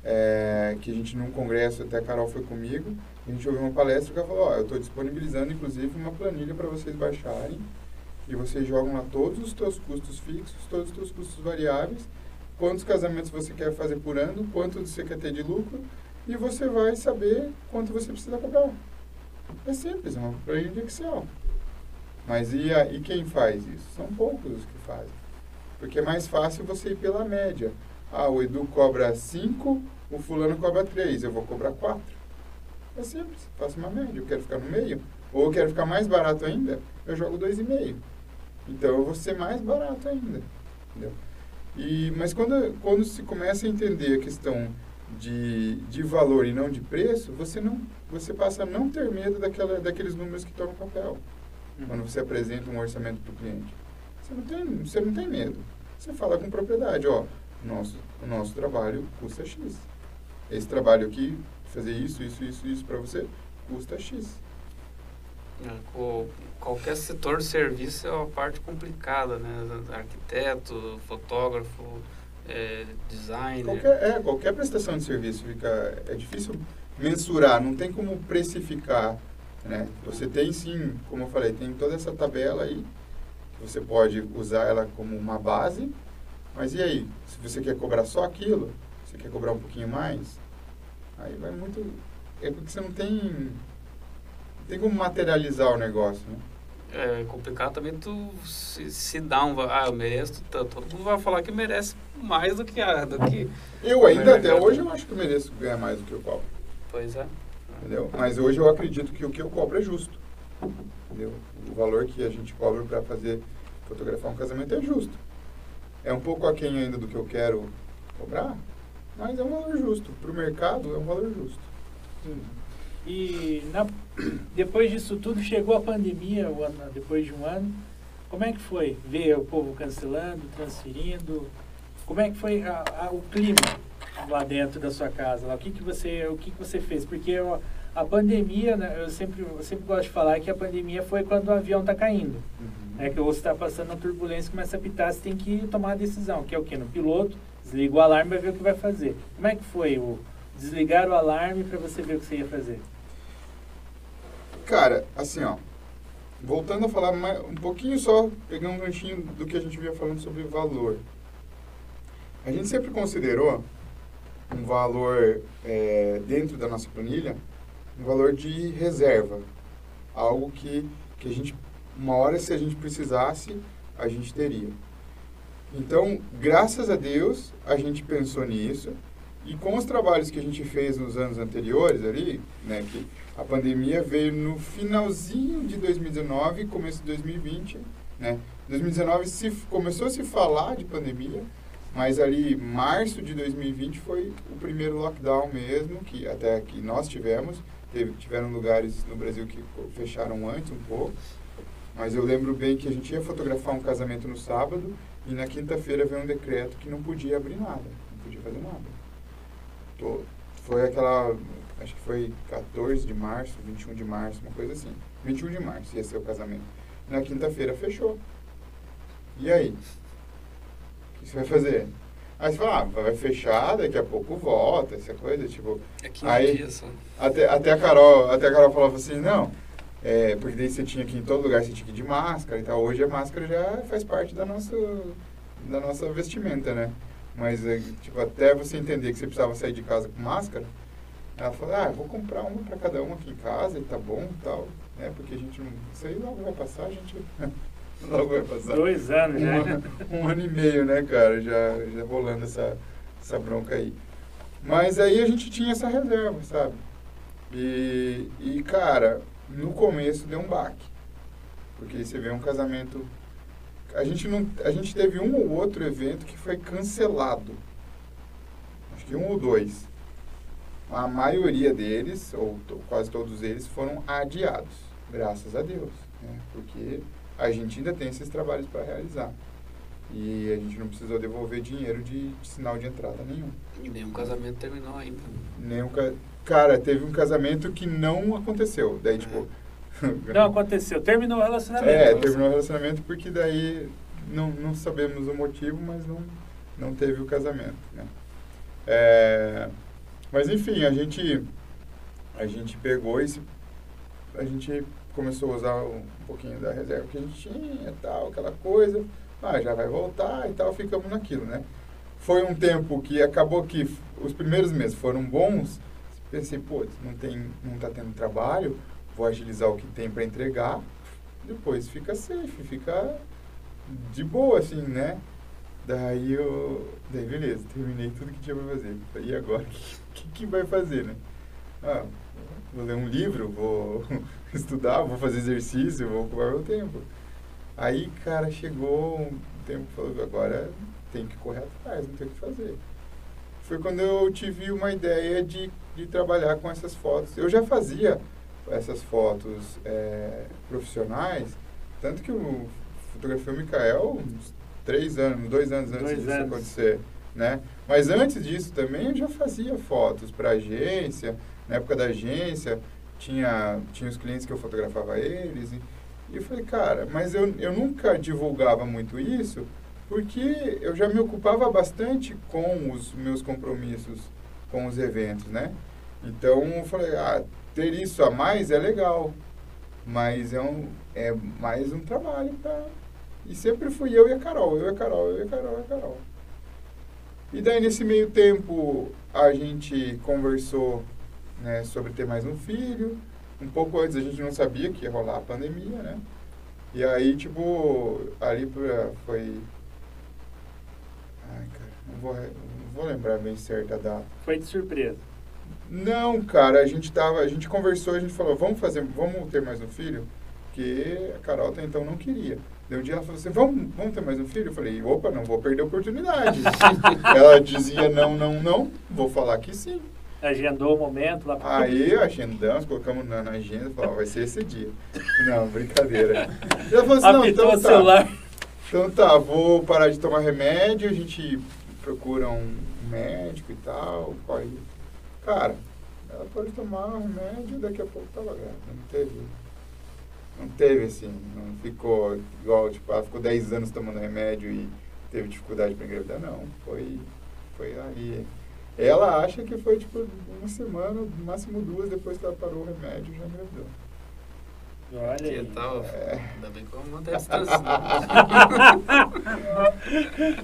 é, que a gente num congresso, até a Carol foi comigo, a gente ouviu uma palestra que ela falou, ó, eu estou disponibilizando inclusive uma planilha para vocês baixarem e vocês jogam lá todos os seus custos fixos, todos os seus custos variáveis, quantos casamentos você quer fazer por ano, quanto você quer ter de lucro e você vai saber quanto você precisa cobrar. É simples, é uma planilha de Excel. Mas e, a, e quem faz isso? São poucos os que fazem. Porque é mais fácil você ir pela média. Ah, o Edu cobra 5, o fulano cobra 3, eu vou cobrar 4. É simples, faço uma média. Eu quero ficar no meio. Ou eu quero ficar mais barato ainda, eu jogo 2,5. Então eu vou ser mais barato ainda. Entendeu? E, mas quando, quando se começa a entender a questão de, de valor e não de preço, você, não, você passa a não ter medo daquela, daqueles números que estão no papel. Uhum. Quando você apresenta um orçamento para o cliente. Você não, tem, você não tem medo. Você fala com propriedade, ó, nosso, o nosso trabalho custa X. Esse trabalho aqui fazer isso, isso, isso, isso para você, custa X. É, qualquer setor de serviço é uma parte complicada, né? Arquiteto, fotógrafo, é, designer. Qualquer, é, qualquer prestação de serviço fica, é difícil mensurar, não tem como precificar, né? Você tem sim, como eu falei, tem toda essa tabela aí, você pode usar ela como uma base, mas e aí? Se você quer cobrar só aquilo, você quer cobrar um pouquinho mais, Aí vai muito. É porque você não tem. Não tem como materializar o negócio, né? É complicado também tu se, se dá um. Ah, eu mereço tanto. Todo mundo vai falar que merece mais do que. a do que eu ainda, até hoje, eu acho que eu mereço ganhar mais do que eu cobro. Pois é. Entendeu? Mas hoje eu acredito que o que eu cobro é justo. Entendeu? O valor que a gente cobra para fazer fotografar um casamento é justo. É um pouco aquém ainda do que eu quero cobrar, mas é um valor justo. Para o mercado é um valor justo. Hum. E na, depois disso tudo chegou a pandemia, o ano, depois de um ano. Como é que foi ver o povo cancelando, transferindo? Como é que foi a, a, o clima lá dentro da sua casa? Lá? O que, que você o que, que você fez? Porque eu, a pandemia, né, eu sempre eu sempre gosto de falar que a pandemia foi quando o avião está caindo. Uhum. É que você está passando uma turbulência, começa a pitar, você tem que tomar a decisão, que é o que no piloto desliga o alarme, vai ver o que vai fazer. Como é que foi o desligar o alarme para você ver o que você ia fazer? Cara, assim, ó, voltando a falar mais, um pouquinho só, pegando um ganchinho do que a gente vinha falando sobre valor. A gente sempre considerou um valor é, dentro da nossa planilha, um valor de reserva. Algo que, que a gente, uma hora se a gente precisasse, a gente teria. Então, graças a Deus, a gente pensou nisso. E com os trabalhos que a gente fez nos anos anteriores ali, né, que a pandemia veio no finalzinho de 2019 começo de 2020, né? 2019 se, começou a se falar de pandemia, mas ali março de 2020 foi o primeiro lockdown mesmo, que até que nós tivemos. Teve, tiveram lugares no Brasil que fecharam antes um pouco. Mas eu lembro bem que a gente ia fotografar um casamento no sábado e na quinta-feira veio um decreto que não podia abrir nada, não podia fazer nada. Tô, foi aquela acho que foi 14 de março, 21 de março, uma coisa assim. 21 de março ia ser o casamento. Na quinta-feira fechou. E aí? O que você vai fazer? Aí você fala, ah, vai fechar, daqui a pouco volta, essa coisa, tipo. É 15 aí, dias só. Até, até, a Carol, até a Carol falava assim, não, é, porque daí você tinha que em todo lugar você tinha que ir de máscara e tal. Hoje a máscara já faz parte da nossa, da nossa vestimenta, né? Mas, é, tipo, até você entender que você precisava sair de casa com máscara, ela falou, ah, vou comprar uma para cada um aqui em casa e tá bom e tal, né? Porque a gente não. Isso aí logo vai passar, a gente. logo vai passar. Dois anos um, já. Ano, um ano e meio, né, cara? Já, já rolando essa, essa bronca aí. Mas aí a gente tinha essa reserva, sabe? E, e, cara, no começo deu um baque. Porque você vê um casamento. A gente, não, a gente teve um ou outro evento que foi cancelado. Acho que um ou dois a maioria deles, ou quase todos eles, foram adiados, graças a Deus, né? porque a gente ainda tem esses trabalhos para realizar. E a gente não precisou devolver dinheiro de, de, sinal de entrada nenhum. E nenhum casamento terminou ainda. Nenhum ca... Cara, teve um casamento que não aconteceu. Daí, tipo. É. não aconteceu, terminou o relacionamento. É, terminou o relacionamento porque daí não, não sabemos o motivo, mas não, não teve o casamento. Né? É, mas enfim, a gente, a gente pegou e a gente começou a usar um pouquinho da reserva que a gente tinha tal, aquela coisa. Ah, já vai voltar e tal, ficamos naquilo, né? Foi um tempo que acabou que os primeiros meses foram bons. Pensei, pô, não tem, não tá tendo trabalho, vou agilizar o que tem para entregar. Depois fica safe, fica de boa, assim, né? Daí eu. Daí beleza, terminei tudo que tinha pra fazer. E agora, que, que, vai fazer, né? Ah, vou ler um livro, vou estudar, vou fazer exercício, vou ocupar meu tempo. Aí, cara, chegou um tempo falou, agora tem que correr atrás, não tem o que fazer. Foi quando eu tive uma ideia de, de trabalhar com essas fotos. Eu já fazia essas fotos é, profissionais, tanto que o fotografia o Mikael três anos, dois anos antes dois disso anos. acontecer, né? Mas antes disso também eu já fazia fotos para agência, na época da agência tinha tinha os clientes que eu fotografava eles e, e eu falei, cara, mas eu, eu nunca divulgava muito isso porque eu já me ocupava bastante com os meus compromissos com os eventos, né? Então eu falei, ah, ter isso a mais é legal, mas é, um, é mais um trabalho para e sempre fui eu e a Carol, eu e a Carol, eu e a Carol, eu e a Carol. E daí, nesse meio tempo, a gente conversou né, sobre ter mais um filho. Um pouco antes, a gente não sabia que ia rolar a pandemia, né? E aí, tipo, ali pra, foi... Ai, cara, não vou, não vou lembrar bem certa a data. Foi de surpresa. Não, cara, a gente tava, a gente conversou, a gente falou, vamos fazer, vamos ter mais um filho? porque a Carol até então não queria. Daí um dia ela falou assim, vamos, vamos ter mais um filho? Eu falei, opa, não vou perder a oportunidade. ela dizia não, não, não, vou falar que sim. Agendou o momento lá pra... Aí agendamos, colocamos na, na agenda, falou, vai ser esse dia. Não, brincadeira. Ela falou assim, não, então o tá. celular. Então tá, vou parar de tomar remédio, a gente procura um médico e tal, corre. Cara, ela pode tomar o remédio daqui a pouco tava grávida. Não teve. Não teve assim, não ficou igual, tipo, ela ficou 10 anos tomando remédio e teve dificuldade para engravidar, não. Foi, foi aí. Ela acha que foi tipo uma semana, no máximo duas, depois que ela parou o remédio já engravidou. Olha Que aí. tal? É. Ainda bem que eu manter a distância.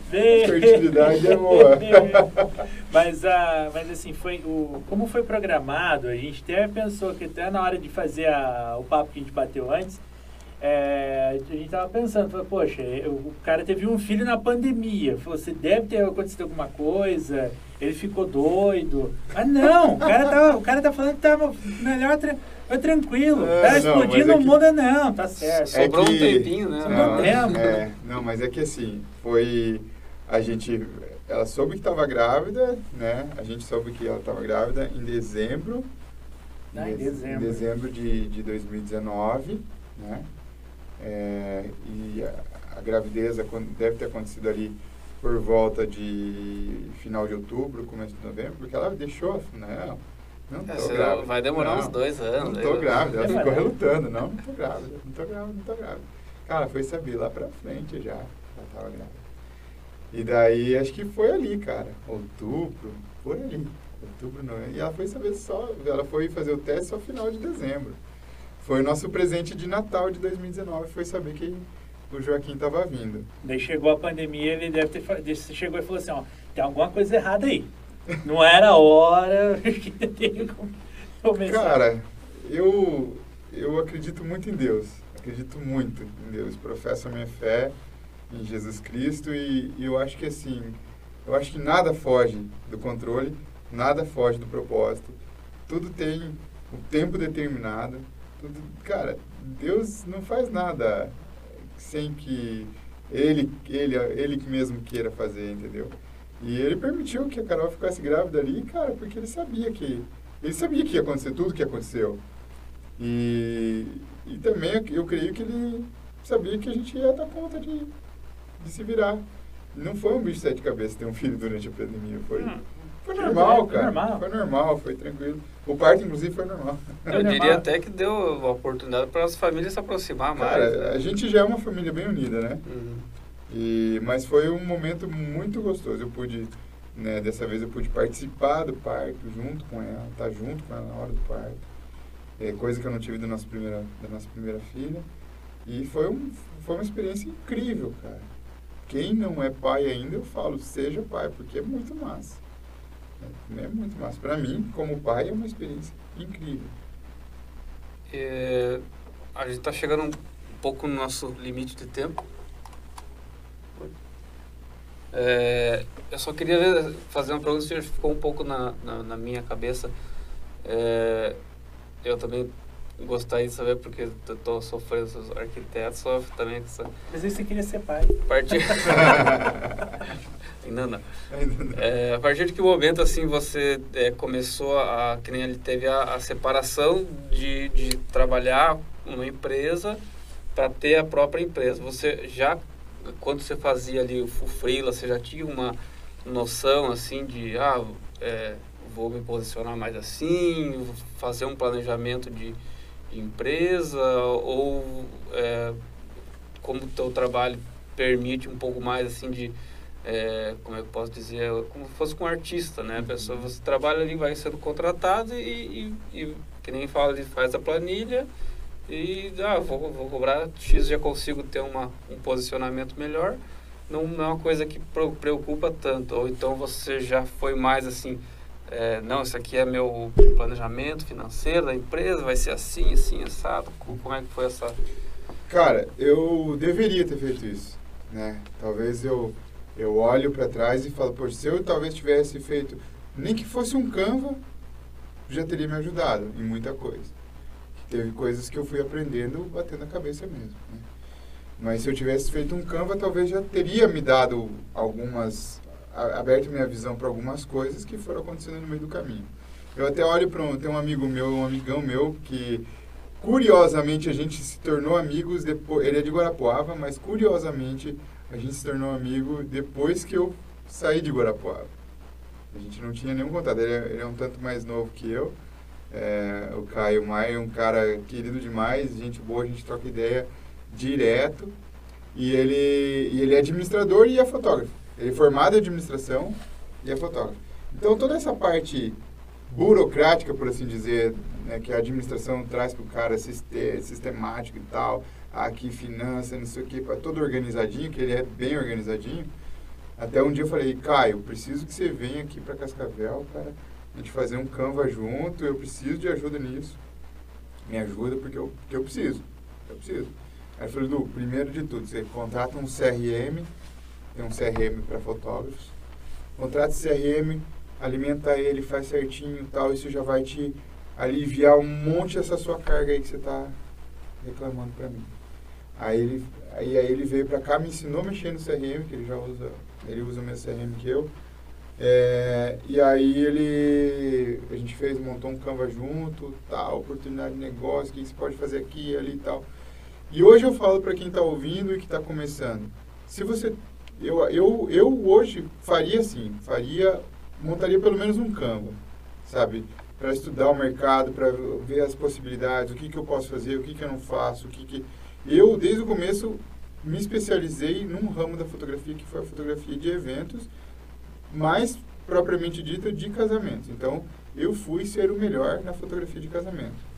Bem- Fertilidade é boa. mas, ah, mas assim, foi o, como foi programado, a gente até pensou que até na hora de fazer a- o papo que a gente bateu antes, é, a gente tava pensando, falou, poxa, eu- o cara teve um filho na pandemia, falou, você deve ter acontecido alguma coisa, ele ficou doido. Mas não, o cara, tava, o cara tá falando que tava melhor, tra- foi tranquilo, É, tá não, explodindo mas é o que- mundo, não, tá certo. Sobrou um tempinho, né? Sobrou um Não, tempo. é, não, mas é que assim, foi. A gente. Ela soube que estava grávida, né? A gente soube que ela estava grávida em dezembro. Ah, em de- dezembro. Em dezembro de, de 2019, né? É, e a, a gravidez deve ter acontecido ali por volta de final de outubro, começo de novembro, porque ela deixou, não, não É, tô você grávida. vai demorar Não. uns dois anos. Não tô aí, grávida. Ela É, ficou relutando. Não, não tô grávida. Não tô grávida, não tô grávida. Cara, foi saber lá pra frente já. Ela tava grávida. E daí, acho que foi ali, cara. Outubro, por ali. Outubro, não. E ela foi saber só. Ela foi fazer o teste só final de dezembro. Foi o nosso presente de Natal de 2019. Foi saber que o Joaquim tava vindo. Daí chegou a pandemia, ele deve ter ele chegou e falou assim, ó, tem alguma coisa errada aí. Não era a hora que tem que começar. Cara, eu, eu acredito muito em Deus. Acredito muito em Deus. Professo a minha fé em Jesus Cristo e, e eu acho que assim, eu acho que nada foge do controle, nada foge do propósito. Tudo tem um tempo determinado. Tudo, cara, Deus não faz nada sem que ele, ele, ele mesmo queira fazer, entendeu? E ele permitiu que a Carol ficasse grávida ali, cara, porque ele sabia que ele sabia que ia acontecer tudo que aconteceu. E, e também eu, eu creio que ele sabia que a gente ia dar conta de, de se virar. Não foi um bicho de sete cabeças ter um filho durante a pandemia. Foi, Hum. Foi normal, Foi cara. normal. Foi normal, foi tranquilo. O parto, inclusive, foi normal. Eu diria até que deu a oportunidade para as famílias se aproximar mais. Cara, a gente já é uma família bem unida, né? Uhum. E, mas foi um momento muito gostoso. Eu pude, né, dessa vez eu pude participar do parto junto com ela, estar junto com ela na hora do parto. É, coisa que eu não tive da nossa primeira, da nossa primeira filha. E foi, um, foi uma experiência incrível, cara. Quem não é pai ainda, eu falo, seja pai, porque é muito massa. É, é muito massa. Para mim, como pai, é uma experiência incrível. É, a gente está chegando um pouco no nosso limite de tempo. É, eu só queria ver- fazer uma pergunta que ficou um pouco na, na, na minha cabeça. É, eu também gostaria de saber, porque eu estou sofrendo, os arquitetos sofrem também com essa Mas aí você queria ser pai. parte. Ainda não. Ainda não. É, a partir de que momento assim você é, começou a que nem ele teve a, a separação de, de trabalhar numa empresa para ter a própria empresa você já quando você fazia ali o freela você já tinha uma noção assim de ah é, vou me posicionar mais assim fazer um planejamento de, de empresa ou é, como o teu trabalho permite um pouco mais assim de é, como é eu posso dizer, como se fosse com um artista, né? A pessoa, você trabalha ali, vai sendo contratado e, e, e que nem fala, ele faz a planilha e, ah, vou, vou cobrar X, já consigo ter uma, um posicionamento melhor. Não, não é uma coisa que preocupa tanto. Ou então você já foi mais assim, é, não, isso aqui é meu planejamento financeiro da empresa, vai ser assim, assim, assado. Co- Como é que foi essa... Cara, eu deveria ter feito isso, né? Talvez eu eu olho para trás e falo, poxa, se eu talvez tivesse feito, nem que fosse um Canva, já teria me ajudado em muita coisa. teve coisas que eu fui aprendendo batendo a cabeça mesmo. Né? Mas se eu tivesse feito um Canva, talvez já teria me dado algumas, aberto minha visão para algumas coisas que foram acontecendo no meio do caminho. Eu até olho para um, tem um amigo meu, um amigão meu, que curiosamente a gente se tornou amigos depois, ele é de Guarapuava, mas curiosamente a gente se tornou amigo depois que eu saí de Guarapuava. A gente não tinha nenhum contato, ele é, ele é um tanto mais novo que eu, é, o Caio Maia é um cara querido demais, gente boa, a gente troca ideia direto. E ele, e ele é administrador e é fotógrafo. Ele é formado em administração e é fotógrafo. Então, toda essa parte burocrática, por assim dizer, né, que a administração traz para o cara sistemático e tal, aqui finança, não sei o que, todo organizadinho, que ele é bem organizadinho. Até um dia eu falei, Caio, preciso que você venha aqui para Cascavel para a gente fazer um Canva junto, eu preciso de ajuda nisso. Me ajuda porque eu, porque eu preciso. Eu preciso. Aí eu falei, Lu, primeiro de tudo, você contrata um CRM, tem um CRM para fotógrafos, contrata esse CRM, alimenta ele, faz certinho tal, isso já vai te aliviar um monte dessa sua carga aí que você está reclamando para mim. Aí ele, aí, aí ele veio para cá, me ensinou a mexer no CRM, que ele já usa, ele usa o mesmo CRM que eu. É, e aí ele, a gente fez, montou um Canva junto, tal, oportunidade de negócio, o que você pode fazer aqui, ali e tal. E hoje eu falo para quem está ouvindo e que está começando, se você, eu, eu, eu hoje faria assim, faria, montaria pelo menos um Canva, sabe? Para estudar o mercado, para ver as possibilidades, o que, que eu posso fazer, o que, que eu não faço, o que, que eu, desde o começo, me especializei num ramo da fotografia, que foi a fotografia de eventos, mais propriamente dita de casamentos. Então, eu fui ser o melhor na fotografia de casamento.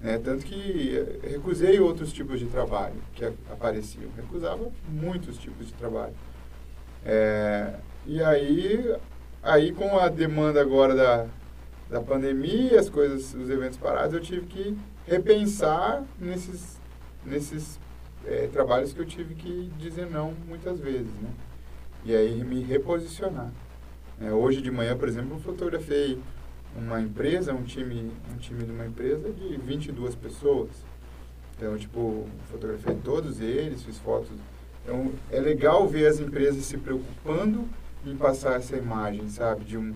Né? Tanto que eh, recusei outros tipos de trabalho que apareciam. Recusava muitos tipos de trabalho. É, e aí, aí, com a demanda agora da, da pandemia, as coisas, os eventos parados, eu tive que repensar nesses nesses é, trabalhos que eu tive que dizer não muitas vezes, né? E aí me reposicionar. É, hoje de manhã, por exemplo, eu fotografei uma empresa, um time, um time de uma empresa de 22 pessoas. Então, tipo, fotografei todos eles, fiz fotos. Então, é legal ver as empresas se preocupando em passar essa imagem, sabe? De um,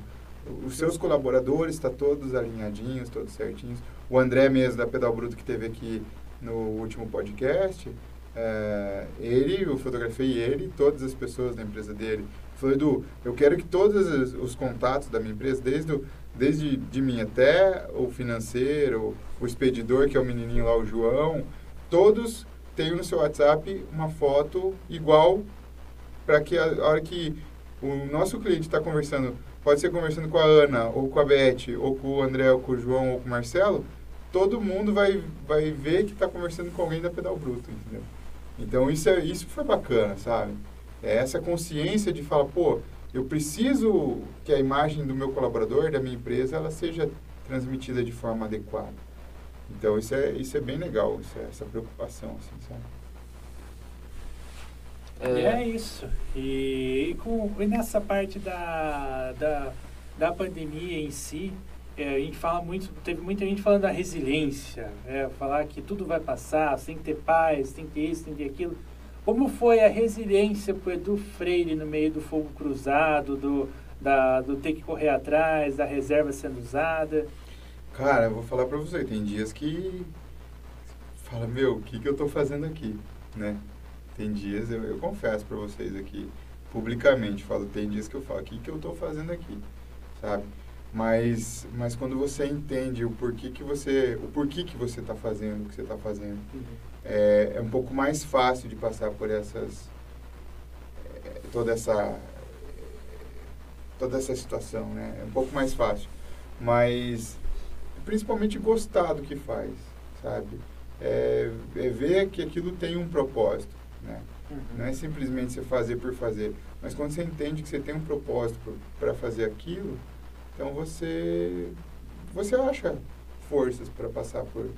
os seus colaboradores estão tá todos alinhadinhos, todos certinhos. O André mesmo, da Pedal Bruto, que teve aqui no último podcast, é, ele, eu fotografei ele e todas as pessoas da empresa dele. Falei, Edu, eu quero que todos os contatos da minha empresa, desde, o, desde de mim até o financeiro, o expedidor, que é o menininho lá, o João, todos tenham no seu WhatsApp uma foto igual para que a, a hora que o nosso cliente está conversando, pode ser conversando com a Ana, ou com a Beth, ou com o André, ou com o João, ou com o Marcelo, todo mundo vai, vai ver que está conversando com alguém da Pedal Bruto, entendeu? Então isso, é, isso foi bacana, sabe? É essa consciência de falar, pô, eu preciso que a imagem do meu colaborador, da minha empresa, ela seja transmitida de forma adequada. Então isso é, isso é bem legal, isso é, essa preocupação, assim, sabe? É, é isso. E, e, com, e nessa parte da, da, da pandemia em si, é, a gente fala muito, teve muita gente falando da resiliência, é, falar que tudo vai passar, tem que ter paz, tem que ter isso, tem que ter aquilo. Como foi a resiliência para Edu Freire no meio do fogo cruzado, do, da, do ter que correr atrás, da reserva sendo usada? Cara, eu vou falar para você, tem dias que fala, meu, o que, que eu estou fazendo aqui, né? Tem dias, eu, eu confesso para vocês aqui, publicamente, falo, tem dias que eu falo, o que, que eu estou fazendo aqui, sabe? Mas, mas quando você entende o porquê que você, o porquê que você está fazendo o que você está fazendo, uhum. é, é um pouco mais fácil de passar por essas, é, toda essa, toda essa situação, né? É um pouco mais fácil. Mas, principalmente gostar do que faz, sabe? É, é ver que aquilo tem um propósito, né? Uhum. Não é simplesmente você fazer por fazer, mas quando você entende que você tem um propósito para fazer aquilo, então você você acha forças para passar por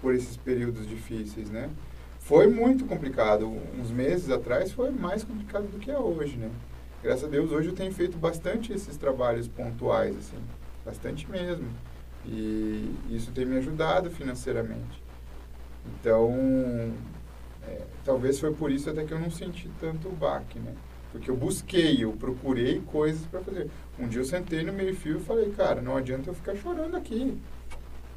por esses períodos difíceis, né? Foi muito complicado. Uns meses atrás foi mais complicado do que é hoje, né? Graças a Deus hoje eu tenho feito bastante esses trabalhos pontuais assim, bastante mesmo. E isso tem me ajudado financeiramente. Então, é, talvez foi por isso até que eu não senti tanto o baque, né? Porque eu busquei, eu procurei coisas para fazer. Um dia eu sentei no meio-fio e falei, cara, não adianta eu ficar chorando aqui.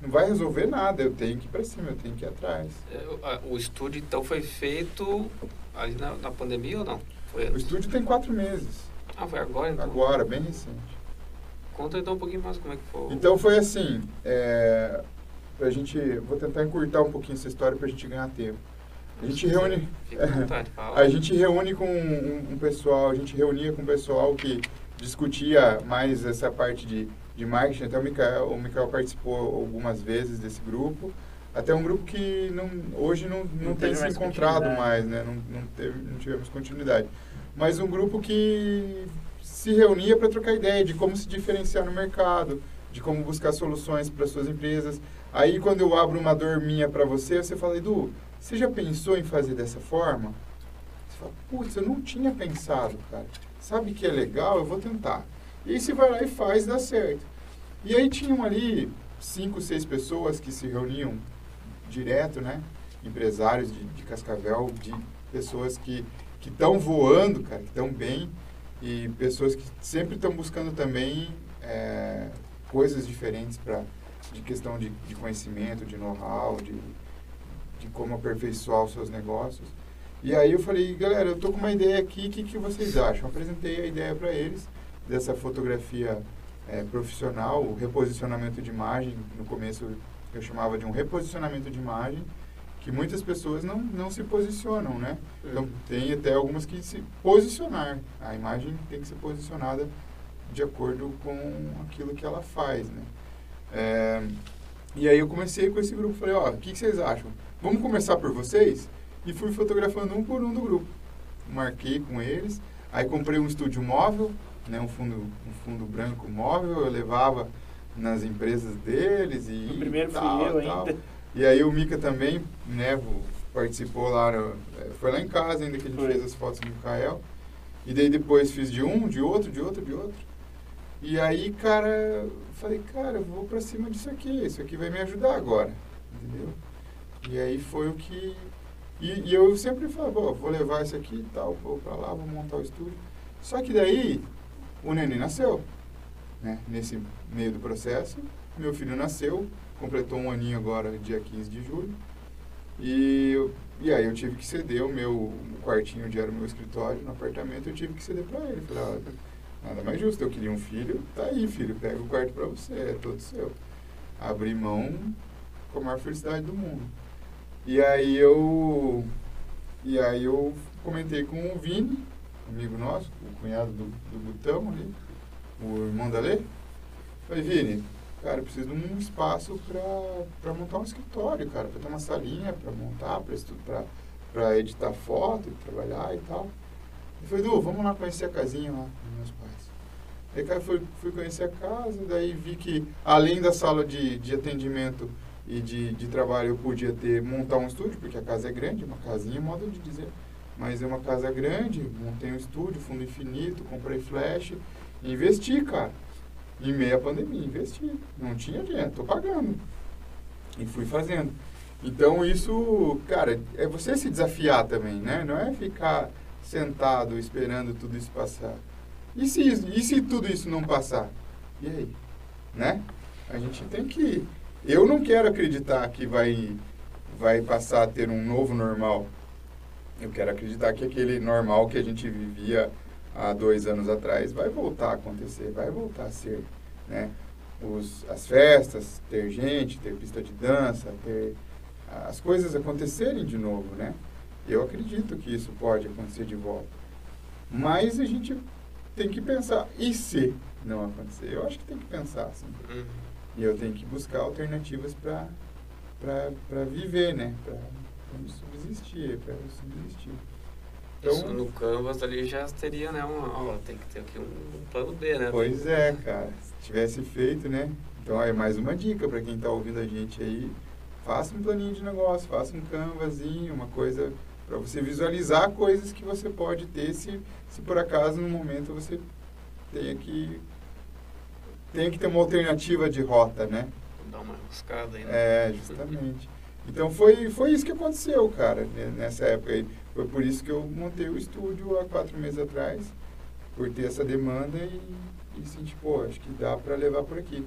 Não vai resolver nada, eu tenho que ir para cima, eu tenho que ir atrás. É, o estúdio, então, foi feito ali na, na pandemia ou não? Foi o estúdio tem quatro meses. Ah, foi agora então? Agora, bem recente. Conta então um pouquinho mais como é que foi. Então foi assim, é, pra gente, vou tentar encurtar um pouquinho essa história pra gente ganhar tempo. A gente reúne, vontade, a gente reúne com um, um, pessoal, a gente reunia com um pessoal que discutia mais essa parte de, de marketing. Até o Mikael, o participou algumas vezes desse grupo. Até um grupo que não, hoje não, não, não tem se encontrado mais, né? Não, não, teve, não tivemos continuidade. Mas um grupo que se reunia para trocar ideia de como se diferenciar no mercado, de como buscar soluções para suas empresas. Aí, quando eu abro uma dor minha para você, você fala, Edu, você já pensou em fazer dessa forma? Você fala, putz, eu não tinha pensado, cara. Sabe que é legal? Eu vou tentar. E aí você vai lá e faz, dá certo. E aí tinham ali cinco, seis pessoas que se reuniam direto, né? Empresários de, de Cascavel, de pessoas que estão voando, cara, que estão bem e pessoas que sempre estão buscando também é, coisas diferentes para de questão de, de conhecimento, de know-how, de, de como aperfeiçoar os seus negócios. E aí eu falei, galera, eu tô com uma ideia aqui, o que, que vocês acham? apresentei a ideia para eles dessa fotografia é, profissional, o reposicionamento de imagem. No começo eu chamava de um reposicionamento de imagem, que muitas pessoas não, não se posicionam, né? Então tem até algumas que se posicionar. A imagem tem que ser posicionada de acordo com aquilo que ela faz, né? É, e aí eu comecei com esse grupo, falei, ó, o que, que, vocês acham? Vamos começar por vocês? E fui fotografando um por um do grupo. Marquei com eles, aí comprei um estúdio móvel, né, um fundo, um fundo branco móvel, eu levava nas empresas deles e o primeiro tal, fui eu tal. ainda. E aí o Mica também, né, participou lá, é, foi lá em casa ainda que a gente foi. fez as fotos do Mikael. E daí depois fiz de um, de outro, de outro, de outro. E aí, cara, falei, cara, eu vou pra cima disso aqui, isso aqui vai me ajudar agora, entendeu? E aí foi o que... E, e eu sempre falava, vou levar isso aqui e tal, vou pra lá, vou montar o estúdio. Só que daí, o neném nasceu, né? Nesse meio do processo, meu filho nasceu, completou um aninho agora, dia 15 de julho. E, e aí eu tive que ceder o meu quartinho onde era o meu escritório, no apartamento, eu tive que ceder para ele. Falei, Nada mais justo. Eu queria um filho, tá aí, filho, pega o quarto para você, é todo seu. Abri mão com a maior felicidade do mundo. E aí eu. E aí eu comentei com o Vini, amigo nosso, o cunhado do, do Butão ali, o irmão da Lê. Falei, Vini, cara, eu preciso de um espaço para montar um escritório, cara, para ter uma salinha para montar, para editar foto, trabalhar e tal. Eu falei, Du, vamos lá conhecer a casinha lá dos meus pais. Aí cara, fui, fui conhecer a casa, daí vi que além da sala de, de atendimento e de, de trabalho eu podia ter, montar um estúdio, porque a casa é grande, uma casinha, modo de dizer. Mas é uma casa grande, montei um estúdio, fundo infinito, comprei flash, investi, cara. Em meia pandemia, investi. Não tinha dinheiro, tô pagando. E fui fazendo. Então isso, cara, é você se desafiar também, né? Não é ficar sentado esperando tudo isso passar. E se, e se tudo isso não passar? E aí? Né? A gente tem que. Eu não quero acreditar que vai, vai passar a ter um novo normal. Eu quero acreditar que aquele normal que a gente vivia há dois anos atrás vai voltar a acontecer, vai voltar a ser. Né? Os, as festas, ter gente, ter pista de dança, ter as coisas acontecerem de novo, né? Eu acredito que isso pode acontecer de volta. Mas a gente tem que pensar, e se não acontecer? Eu acho que tem que pensar assim. Uhum. E eu tenho que buscar alternativas para viver, né? Para subsistir, para subsistir. Então, Isso no Canvas ali já teria, né? Uma, ó, tem que ter aqui um, um plano B, né? Pois é, cara. Se tivesse feito, né? Então, é mais uma dica para quem está ouvindo a gente aí. Faça um planinho de negócio, faça um canvasinho, uma coisa para você visualizar coisas que você pode ter se, se por acaso no momento você tenha que tenha que ter uma alternativa de rota, né? dar uma buscada aí. Né? É, justamente. Então foi, foi isso que aconteceu, cara, nessa época aí. Foi por isso que eu montei o estúdio há quatro meses atrás, por ter essa demanda e, e senti, pô, acho que dá para levar por aqui.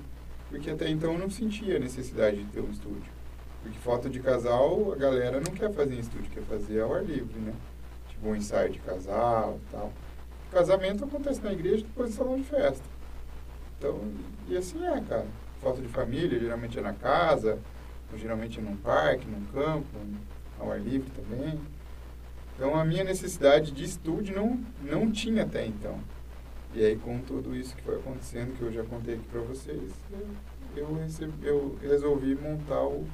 Porque até então eu não sentia necessidade de ter um estúdio. Porque foto de casal, a galera não quer fazer em estúdio, quer fazer ao ar livre, né? Tipo um ensaio de casal e tal. Casamento acontece na igreja depois do salão de festa. Então, e assim é, cara. Foto de família, geralmente é na casa, ou geralmente é num parque, num campo, ao ar livre também. Então a minha necessidade de estúdio não, não tinha até então. E aí com tudo isso que foi acontecendo, que eu já contei aqui para vocês, eu, recebi, eu resolvi montar o,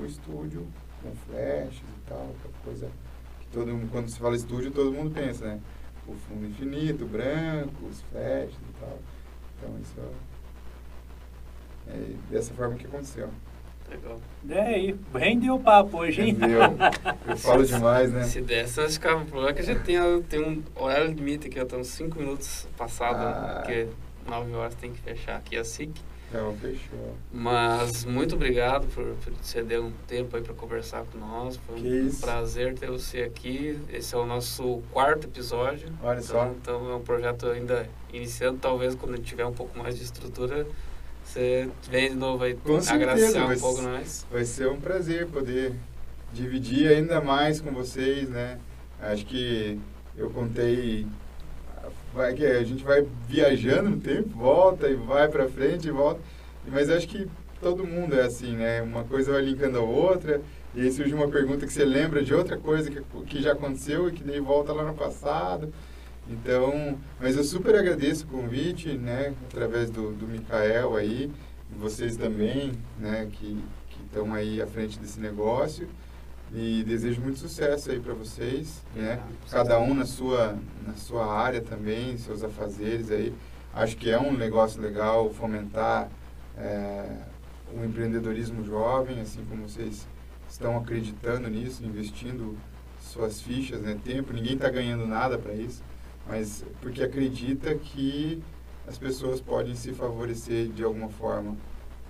o estúdio com flashes e tal, coisa que todo mundo, quando se fala estúdio, todo mundo pensa, né? O fundo infinito, branco, os flashes e tal. Então isso é, é dessa forma que aconteceu. Legal. É aí, rendeu o papo hoje, hein? Rendeu. Eu falo demais, né? Se desse, acho que o problema é que a gente tem, tem um horário limite aqui, estamos 5 minutos passados, ah. porque 9 horas tem que fechar aqui a SIC. Não, fechou. Mas muito obrigado por, por ceder um tempo aí para conversar com nós. Foi que um isso. prazer ter você aqui. Esse é o nosso quarto episódio. Olha então, só. Então é um projeto ainda iniciando. Talvez quando tiver um pouco mais de estrutura, você vem de novo aí Com agradecer um pouco nós. Vai ser um prazer poder dividir ainda mais com vocês, né? Acho que eu contei vai que a gente vai viajando no tempo, volta e vai para frente e volta. Mas acho que todo mundo é assim, né? Uma coisa vai linkando a outra, e aí surge uma pergunta que você lembra de outra coisa que, que já aconteceu e que daí volta lá no passado. Então, mas eu super agradeço o convite, né? Através do, do Mikael aí, vocês também, né? Que estão aí à frente desse negócio. E desejo muito sucesso aí para vocês, né? Cada um na sua, na sua área também, seus afazeres aí. Acho que é um negócio legal fomentar é, o empreendedorismo jovem, assim como vocês estão acreditando nisso, investindo suas fichas, né? Tempo, ninguém está ganhando nada para isso, mas porque acredita que as pessoas podem se favorecer de alguma forma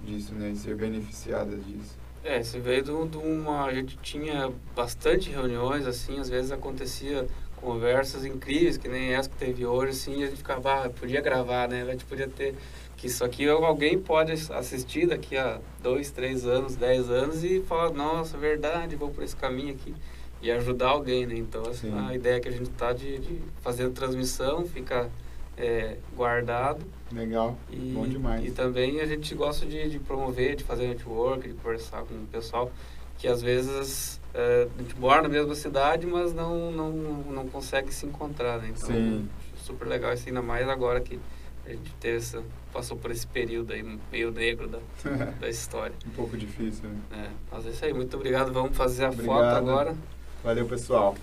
disso, né? E ser beneficiadas disso. É, você veio de, uma. A gente tinha bastante reuniões, assim, às vezes acontecia conversas incríveis, que nem essa que teve hoje, assim, e a gente ficava, ah, podia gravar, né? A gente podia ter. Que isso aqui alguém pode assistir daqui a dois, três anos, dez anos e falar, nossa, verdade, vou por esse caminho aqui. E ajudar alguém, né? Então, assim, a ideia que a gente está de, de fazer transmissão, fica é, guardado. Legal, e, bom demais. E também a gente gosta de, de, promover, de fazer network, de conversar com o pessoal que às vezes é, a gente mora na mesma cidade, mas não, não, não consegue se encontrar, né? Então, Sim. super legal isso, ainda mais agora que a gente teve essa, passou por esse período aí meio negro da, da história. um pouco difícil, né? É, mas é isso aí, muito obrigado. Vamos fazer a obrigado. foto agora. Valeu, pessoal.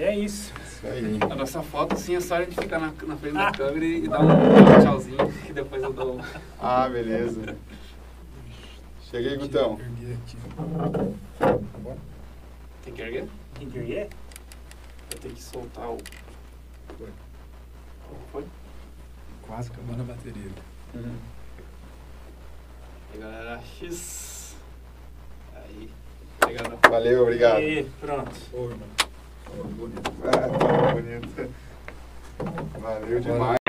E é isso. Isso aí. A nossa foto, assim, é só a gente ficar na, na frente da câmera e, dar um tchauzinho, que depois eu dou. Ah, beleza. Cheguei, Gutão. Tá Tem que erguer? Tem que erguer? Eu tenho que soltar o. Foi. Foi? Quase acabando a bateria. Uhum. E galera, X. Aí. Obrigado. Valeu, obrigado. E pronto. Ô, irmão. Ô, bonito. Ah, tá bonito. Valeu demais.